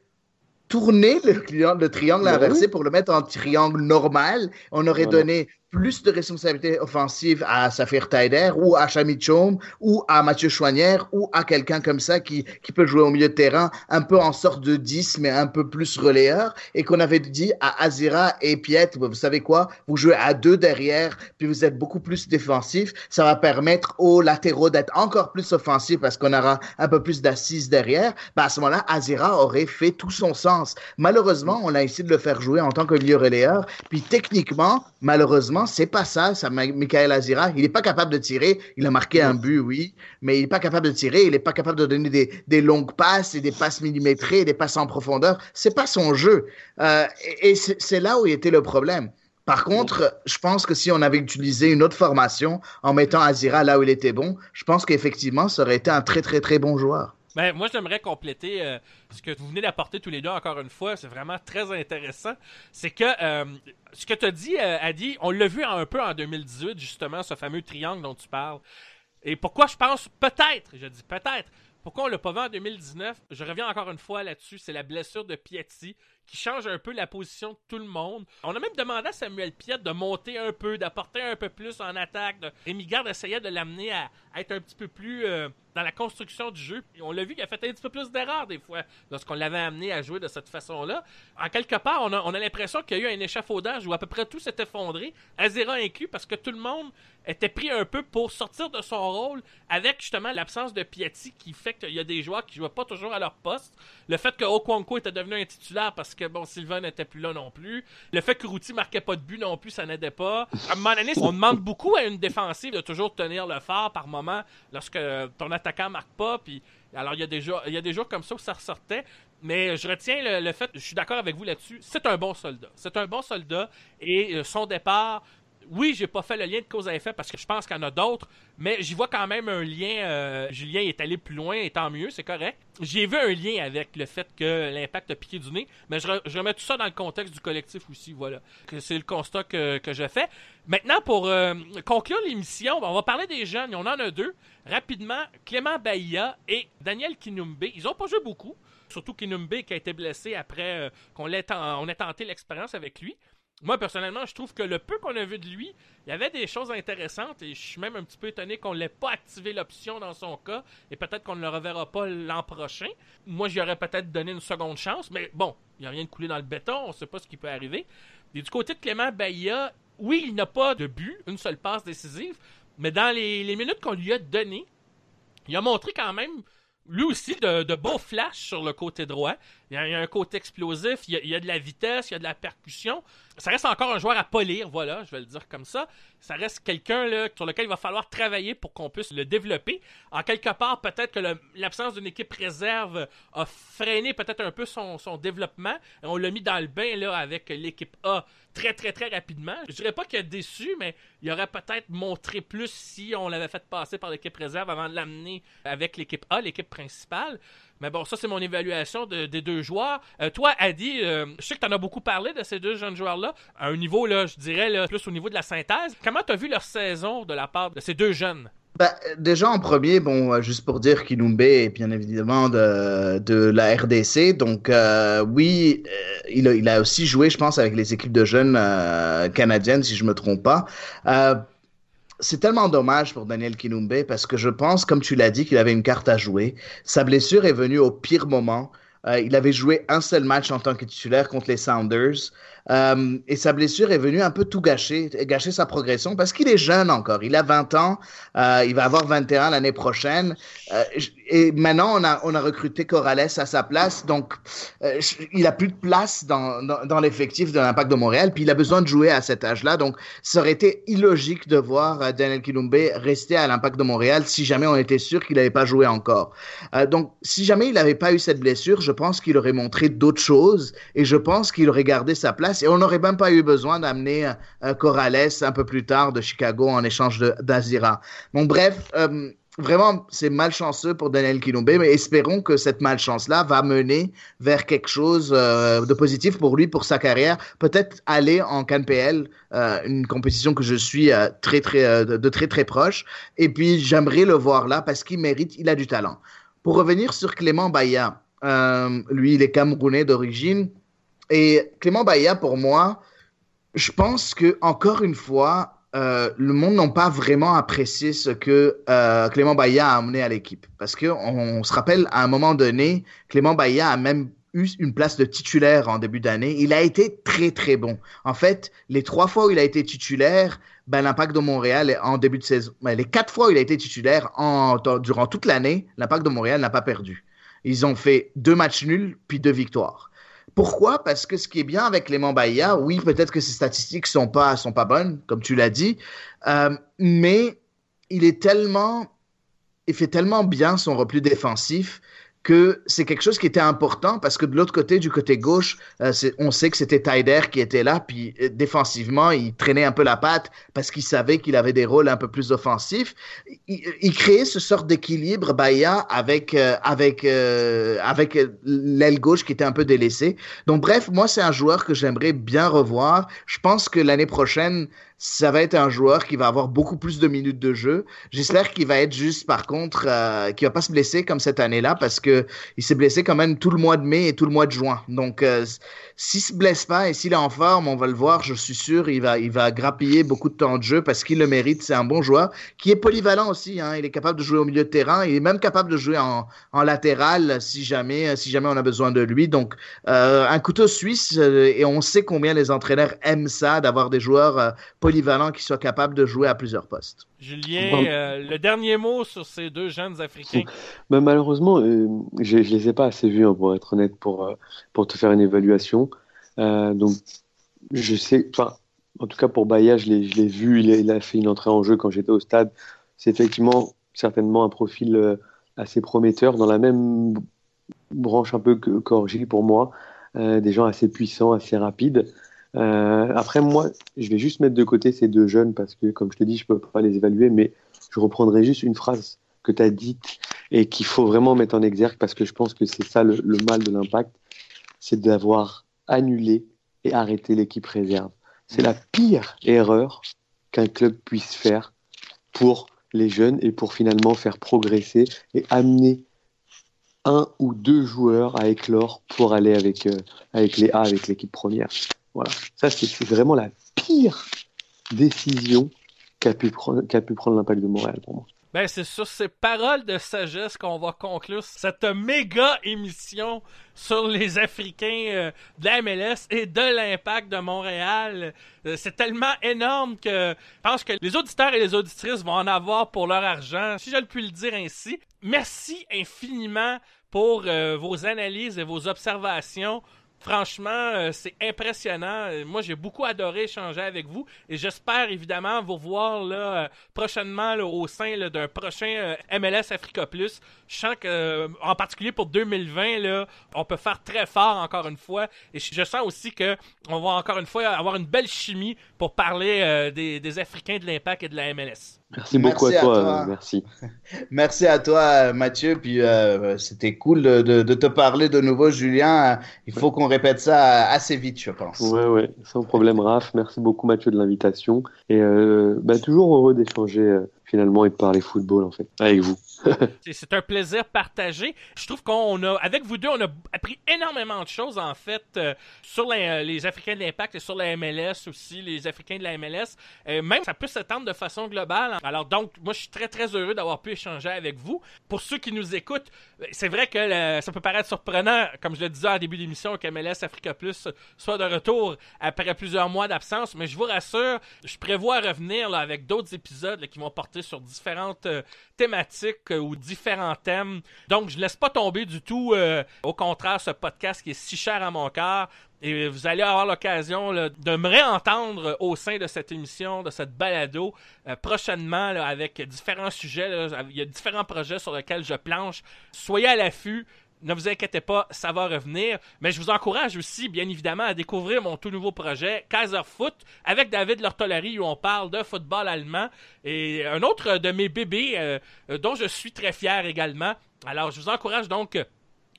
tourné le, le triangle inversé oui. pour le mettre en triangle normal, on aurait Voilà. donné plus de responsabilités offensives à Safir Taider ou à Chami Chom ou à Mathieu Chouanière ou à quelqu'un comme ça qui, qui peut jouer au milieu de terrain un peu en sorte de 10 mais un peu plus relayeur. Et qu'on avait dit à Azira et Piet, vous savez quoi, vous jouez à deux derrière puis vous êtes beaucoup plus défensif, ça va permettre aux latéraux d'être encore plus offensifs parce qu'on aura un peu plus d'assises derrière, ben à ce moment-là, Azira aurait fait tout son sens. Malheureusement, on a essayé de le faire jouer en tant que milieu relayeur, puis techniquement, malheureusement, c'est pas ça, ça Michael Azira. Il n'est pas capable de tirer. Il a marqué un but, oui, mais il n'est pas capable de tirer. Il n'est pas capable de donner des, des longues passes et des passes millimétrées, des passes en profondeur. C'est pas son jeu. Euh, et et c'est c'est là où était le problème. Par contre, je pense que si on avait utilisé une autre formation en mettant Azira là où il était bon, je pense qu'effectivement, ça aurait été un très, très, très bon joueur. Ben, moi, j'aimerais compléter euh, ce que vous venez d'apporter tous les deux, encore une fois. C'est vraiment très intéressant. C'est que euh, ce que tu as dit, euh, Adi, on l'a vu un peu en 2018, justement, ce fameux triangle dont tu parles. Et pourquoi je pense peut-être, je dis peut-être, pourquoi on l'a pas vu en 2019 Je reviens encore une fois là-dessus, c'est la blessure de Piatti qui change un peu la position de tout le monde. On a même demandé à Samuel Piet de monter un peu, d'apporter un peu plus en attaque. De... Essayait de l'amener à, à être un petit peu plus euh, dans la construction du jeu. On l'a vu qu'il a fait un petit peu plus d'erreurs des fois lorsqu'on l'avait amené à jouer de cette façon-là. En quelque part, on a, on a l'impression qu'il y a eu un échafaudage où à peu près tout s'est effondré, Azera inclus, parce que tout le monde était pris un peu pour sortir de son rôle avec justement l'absence de Piatti qui fait qu'il y a des joueurs qui jouaient pas toujours à leur poste. Le fait que Okwanko était devenu un titulaire parce que bon, Sylvain n'était plus là non plus. Le fait que Routy marquait pas de but non plus, ça n'aidait pas. À un moment donné, on demande beaucoup à une défensive de toujours tenir le phare par moment lorsque ton attaquant marque pas. Alors il y a des jours, des jours comme ça où ça ressortait. Mais je retiens le, le fait, je suis d'accord avec vous là-dessus. C'est un bon soldat. C'est un bon soldat et euh, son départ oui, j'ai pas fait le lien de cause à effet parce que je pense qu'il y en a d'autres, mais j'y vois quand même un lien. euh, Julien est allé plus loin, et tant mieux, c'est correct. J'ai vu un lien avec le fait que l'impact a piqué du nez, mais je, re- je remets tout ça dans le contexte du collectif aussi, voilà. C'est le constat que, je fais. Maintenant, pour euh, conclure l'émission, on va parler des jeunes. On en a deux. Rapidement, Clément Bahia et Daniel Kinumbe. Ils ont pas joué beaucoup. Surtout Kinumbe qui a été blessé après euh, qu'on ait tenté l'expérience avec lui. Moi, personnellement, je trouve que le peu qu'on a vu de lui, il y avait des choses intéressantes et je suis même un petit peu étonné qu'on l'ait pas activé l'option dans son cas et peut-être qu'on ne le reverra pas l'an prochain. Moi, j'y aurais peut-être donné une seconde chance, mais bon, il n'y a rien de coulé dans le béton, on sait pas ce qui peut arriver. Et du côté de Clément Bahia, oui, il n'a pas de but, une seule passe décisive, mais dans les, les minutes qu'on lui a données, il a montré quand même lui aussi de, de beaux flashs sur le côté droit. Il y a, un côté explosif, il y, a, de la vitesse, il y a de la percussion. Ça reste encore un joueur à polir, voilà, je vais le dire comme ça. Ça reste quelqu'un sur lequel il va falloir travailler pour qu'on puisse le développer. En quelque part, peut-être que l'absence d'une équipe réserve a freiné peut-être un peu son, développement. On l'a mis dans le bain là avec l'équipe A très très très rapidement. Je dirais pas qu'il a déçu, mais il aurait peut-être montré plus si on l'avait fait passer par l'équipe réserve avant de l'amener avec l'équipe A, l'équipe principale. Mais bon, ça c'est mon évaluation de- des deux joueurs. Euh, toi, Adi, euh, je sais que tu en as beaucoup parlé de ces deux jeunes joueurs-là. À un niveau, là, je dirais, plus au niveau de la synthèse. Comment tu as vu leur saison de la part de ces deux jeunes? Bah, déjà en premier, bon, euh, juste pour dire qu'Inumbe est bien évidemment de, de la RDC, donc euh, oui, il, a, il a aussi joué, je pense, avec les équipes de jeunes canadiennes, si je me trompe pas. C'est tellement dommage pour Daniel Kinumbe parce que je pense, comme tu l'as dit, qu'il avait une carte à jouer. Sa blessure est venue au pire moment. Euh, il avait joué un seul match en tant que titulaire contre les Sounders. Euh, et sa blessure est venue un peu tout gâcher, gâcher sa progression parce qu'il est jeune encore. Il a 20 ans, euh, il va avoir 21 l'année prochaine. Euh, et maintenant, on a, on a recruté Corrales à sa place. Donc, il a plus de place dans, dans, dans l'effectif de l'Impact de Montréal. Puis il a besoin de jouer à cet âge-là. Donc, ça aurait été illogique de voir Daniel Kilumbe rester à l'Impact de Montréal si jamais on était sûr qu'il n'avait pas joué encore. Donc, si jamais il n'avait pas eu cette blessure, je pense qu'il aurait montré d'autres choses et je pense qu'il aurait gardé sa place et on n'aurait même pas eu besoin d'amener euh, Corrales un peu plus tard de Chicago en échange d'Azira. Bon, bref, euh, vraiment, c'est malchanceux pour Daniel Kinombe, mais espérons que cette malchance-là va mener vers quelque chose euh, de positif pour lui, pour sa carrière. Peut-être aller en CanPL, une compétition que je suis très, très, de, très, très proche. Et puis, j'aimerais le voir là parce qu'il mérite, il a du talent. Pour revenir sur Clément Baya, lui, il est camerounais d'origine. Et Clément Baya, pour moi, je pense que encore une fois, euh, le monde n'a pas vraiment apprécié ce que euh, Clément Baya a amené à l'équipe. Parce que on, se rappelle, à un moment donné, Clément Baya a même eu une place de titulaire en début d'année. Il a été très, très bon. En fait, les trois fois où il a été titulaire, ben, l'impact de Montréal, en début de saison, ben, les quatre fois où il a été titulaire durant toute l'année, l'impact de Montréal n'a pas perdu. Ils ont fait deux matchs nuls, puis deux victoires. Pourquoi? Parce que ce qui est bien avec Clément Baïa, oui, peut-être que ses statistiques sont pas, sont pas bonnes, comme tu l'as dit, euh, mais il est tellement, il fait tellement bien son repli défensif que c'est quelque chose qui était important parce que de l'autre côté, du côté gauche, euh, on sait que c'était Taider qui était là, puis euh, défensivement, il traînait un peu la patte parce qu'il savait qu'il avait des rôles un peu plus offensifs. Il, il créait ce sort d'équilibre, Bahia, avec, euh, avec, euh, avec l'aile gauche qui était un peu délaissée. Donc bref, moi, c'est un joueur que j'aimerais bien revoir. Je pense que l'année prochaine, ça va être un joueur qui va avoir beaucoup plus de minutes de jeu. J'espère qu'il va être juste, par contre, euh, qu'il va pas se blesser comme cette année-là, parce que il s'est blessé quand même tout le mois de mai et tout le mois de juin. Donc, euh, s'il se blesse pas et s'il est en forme, on va le voir. Je suis sûr, il va, il va grappiller beaucoup de temps de jeu parce qu'il le mérite. C'est un bon joueur qui est polyvalent aussi. Hein. Il est capable de jouer au milieu de terrain. Il est même capable de jouer en, en latéral si jamais, si jamais on a besoin de lui. Donc, euh, un couteau suisse euh, et on sait combien les entraîneurs aiment ça, d'avoir des joueurs polyvalents qui soient capables de jouer à plusieurs postes. Julien, euh, le dernier mot sur ces deux jeunes Africains. Ben, malheureusement, euh, je ne les ai pas assez vus, hein, pour être honnête, pour, euh, pour te faire une évaluation. Euh, donc, je sais, enfin, en tout cas pour Baya, je l'ai vu, il a, il a, fait une entrée en jeu quand j'étais au stade. C'est effectivement certainement un profil euh, assez prometteur dans la même branche un peu que qu'Orgil pour moi. Euh, des gens assez puissants, assez rapides. Euh, après, moi, je vais juste mettre de côté ces deux jeunes parce que, comme je te dis, je peux pas les évaluer, mais je reprendrai juste une phrase que tu as dite et qu'il faut vraiment mettre en exergue parce que je pense que c'est ça le, le, mal de l'impact, c'est d'avoir annulé et arrêté l'équipe réserve. C'est la pire erreur qu'un club puisse faire pour les jeunes et pour finalement faire progresser et amener un ou deux joueurs à éclore pour aller avec, euh, avec les A, avec l'équipe première. Voilà. Ça, c'est vraiment la pire décision qu'a pu, qu pu, prendre l'impact de Montréal pour moi. Ben, c'est sur ces paroles de sagesse qu'on va conclure cette méga émission sur les Africains euh, de la MLS et de l'impact de Montréal. Euh, c'est tellement énorme que je pense que les auditeurs et les auditrices vont en avoir pour leur argent, si je le puis le dire ainsi. Merci infiniment pour euh, vos analyses et vos observations. Franchement, euh, c'est impressionnant. Moi, j'ai beaucoup adoré échanger avec vous et j'espère évidemment vous voir euh, prochainement au sein d'un prochain euh, MLS Africa Plus. Je sens que, en particulier pour 2020, là, on peut faire très fort encore une fois et je sens aussi que on va encore une fois avoir une belle chimie pour parler des Africains de l'Impact et de la MLS. Merci beaucoup Merci à à toi, euh, merci. (laughs) Merci à toi, Mathieu. Puis euh, c'était cool de, te parler de nouveau, Julien. Il faut qu'on répète ça assez vite, je pense. Ouais, ouais, sans problème, Raph. Merci beaucoup, Mathieu, de l'invitation. Et euh, bah, toujours heureux d'échanger euh, finalement et de parler football, en fait, avec vous. (laughs) C'est- un plaisir partagé. Je trouve qu'on a, avec vous deux, on a appris énormément de choses, en fait, euh, sur les, les Africains de l'Impact et sur la MLS aussi, les Africains de la MLS. Euh, même, ça peut s'étendre de façon globale. Alors, donc, moi, je suis très, très heureux d'avoir pu échanger avec vous. Pour ceux qui nous écoutent, euh, c'est vrai que ça peut paraître surprenant, comme je le disais en début d'émission, que MLS Africa Plus soit de retour après plusieurs mois d'absence, mais je vous rassure, je prévois revenir avec d'autres épisodes qui vont porter sur différentes euh, thématiques euh, ou différents thèmes. Donc, je laisse pas tomber du tout, euh, au contraire, ce podcast qui est si cher à mon cœur. Et vous allez avoir l'occasion de me réentendre au sein de cette émission, de cette balado, euh, prochainement avec différents sujets. Il y a différents projets sur lesquels je planche. Soyez à l'affût. Ne vous inquiétez pas, ça va revenir. Mais je vous encourage aussi, bien évidemment, à découvrir mon tout nouveau projet, Kaiser Foot, avec David Lortolari, où on parle de football allemand. Et un autre de mes bébés, euh, euh, dont je suis très fier également. Alors, je vous encourage donc euh,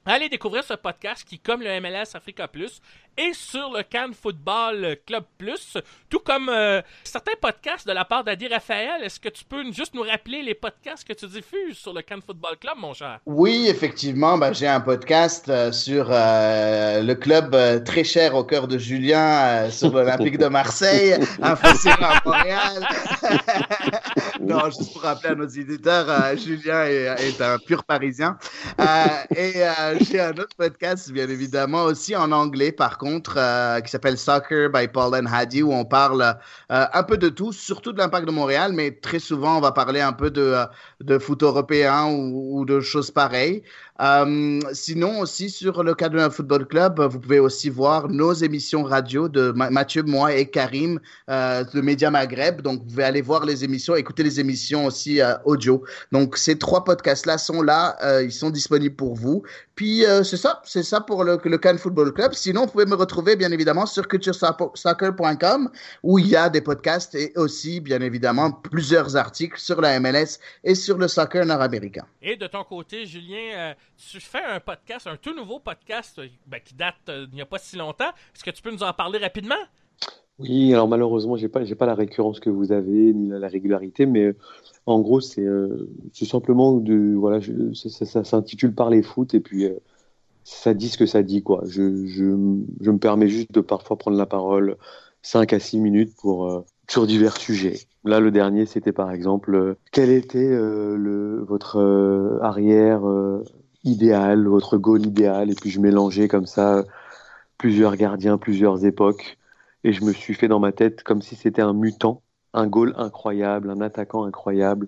à aller découvrir ce podcast qui, comme le MLS Africa Plus, est sur le Cannes Football Club Plus, tout comme euh, certains podcasts de la part d'Adi Raphaël. Est-ce que tu peux juste nous rappeler les podcasts que tu diffuses sur le Cannes Football Club, mon cher? Oui, effectivement, bah, j'ai un podcast euh, sur euh, le club très cher au cœur de Julien, sur l'Olympique de Marseille, un (laughs) facile à Montréal. (laughs) non, juste pour rappeler à nos éditeurs, Julien est, est un pur Parisien. Et j'ai un autre podcast, bien évidemment, aussi en anglais, par contre, euh, qui s'appelle Soccer by Paul and Hadi, où on parle euh, un peu de tout, surtout de l'impact de Montréal, mais très souvent, on va parler un peu de, euh, de foot européen ou, ou de choses pareilles. Euh, sinon, aussi sur le cadre d'un football club, vous pouvez aussi voir nos émissions radio de Ma- Mathieu, moi et Karim euh, de Média Maghreb. Donc, vous pouvez aller voir les émissions, écouter les émissions aussi euh, audio. Donc, ces trois podcasts-là sont là, euh, ils sont disponibles pour vous. Puis, euh, c'est ça, c'est ça pour le, le Cannes Football Club. Sinon, vous pouvez me retrouver, bien évidemment, sur culturesoccer.com où il y a des podcasts et aussi, bien évidemment, plusieurs articles sur la MLS et sur le soccer nord-américain. Et de ton côté, Julien, tu fais un podcast, un tout nouveau podcast euh, ben, qui date euh, n'y a pas si longtemps. Est-ce que tu peux nous en parler rapidement? Oui, alors malheureusement, j'ai pas, pas la récurrence que vous avez, ni la, la régularité, mais euh, en gros, c'est euh, simplement de, voilà, ça, s'intitule Parler foot, et puis euh, ça dit ce que ça dit, quoi. Je, je, me permets juste de parfois prendre la parole 5 à 6 minutes pour, sur divers sujets. Là, le dernier, c'était par exemple, quel était le, votre arrière idéal, votre goal idéal, et puis je mélangeais comme ça euh, plusieurs gardiens, plusieurs époques. Et je me suis fait dans ma tête comme si c'était un mutant, un goal incroyable, un attaquant incroyable.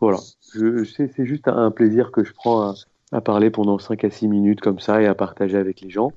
Voilà. Je, c'est, juste un plaisir que je prends à, parler pendant 5 à 6 minutes comme ça et à partager avec les gens.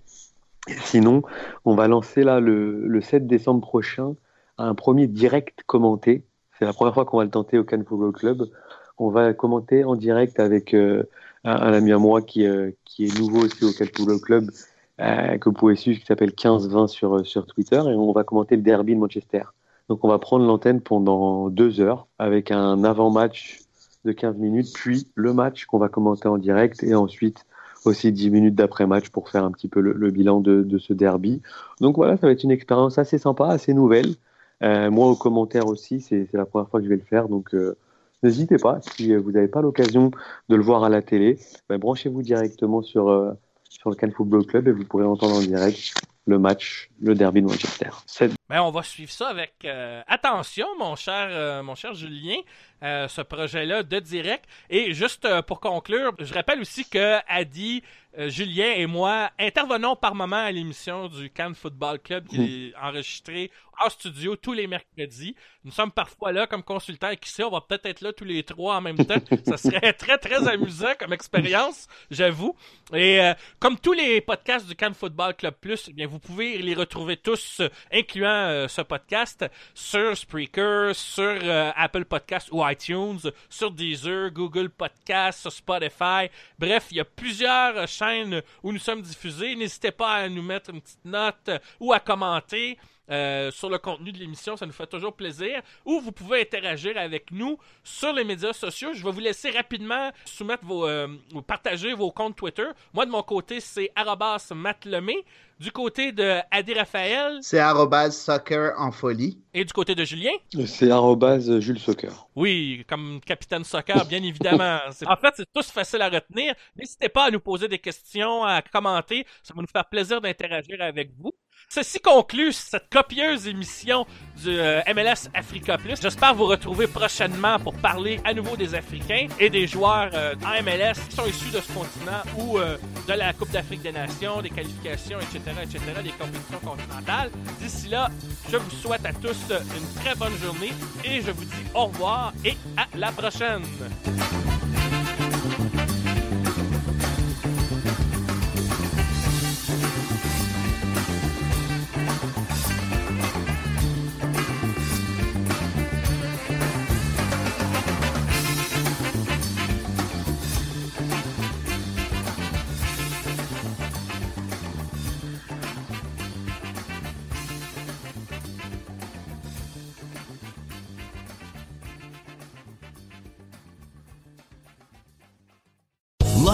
Sinon, on va lancer là le, le 7 décembre prochain un premier direct commenté. C'est la première fois qu'on va le tenter au Cannes Club. On va commenter en direct avec euh, un, ami à moi qui, euh, qui est nouveau aussi au Football Club euh, que vous pouvez suivre, qui s'appelle 15-20 sur, euh, sur Twitter, et on va commenter le derby de Manchester. Donc on va prendre l'antenne pendant deux heures, avec un avant-match de 15 minutes, puis le match qu'on va commenter en direct, et ensuite aussi 10 minutes d'après-match pour faire un petit peu le, bilan de, de ce derby. Donc voilà, ça va être une expérience assez sympa, assez nouvelle. Moi, aux commentaires aussi, c'est la première fois que je vais le faire, donc n'hésitez pas, si vous n'avez pas l'occasion de le voir à la télé, ben, branchez-vous directement sur... euh, sur le Cannes Football Club et vous pourrez entendre en direct le match, le derby de Manchester. Ben, on va suivre ça avec euh, attention, mon cher, euh, mon cher Julien, euh, ce projet-là de direct. Et juste pour conclure, je rappelle aussi que Adi, Julien et moi intervenons par moment à l'émission du Cannes Football Club qui est enregistrée en studio tous les mercredis. Nous sommes parfois là comme consultants et qui sait, on va peut-être être là tous les trois en même temps. Ça serait très, très amusant comme expérience, j'avoue. Et comme tous les podcasts du Cannes Football Club Plus, eh bien, vous pouvez les retrouver tous, incluant euh, ce podcast, sur Spreaker, sur euh, Apple Podcasts ou iTunes, sur Deezer, Google Podcasts, sur Spotify. Bref, il y a plusieurs euh, chaînes où nous sommes diffusés. N'hésitez pas à nous mettre une petite note ou à commenter. Euh, sur le contenu de l'émission. Ça nous fait toujours plaisir. Ou vous pouvez interagir avec nous sur les médias sociaux. Je vais vous laisser rapidement soumettre vos, euh, ou partager vos comptes Twitter. Moi, de mon côté, c'est arrobas matlemé. Du côté de Adi Raphaël C'est soccer en folie. et du côté de Julien. C'est Jules Soccer. Oui, comme capitaine soccer, bien évidemment. (laughs) C'est- En fait, c'est tous facile à retenir. N'hésitez pas à nous poser des questions, à commenter. Ça va nous faire plaisir d'interagir avec vous. Ceci conclut cette copieuse émission du euh, MLS Africa Plus. J'espère vous retrouver prochainement pour parler à nouveau des Africains et des joueurs euh, MLS qui sont issus de ce continent ou euh, de la Coupe d'Afrique des Nations, des qualifications, etc., etc., des compétitions continentales. D'ici là, je vous souhaite à tous une très bonne journée et je vous dis au revoir et à la prochaine.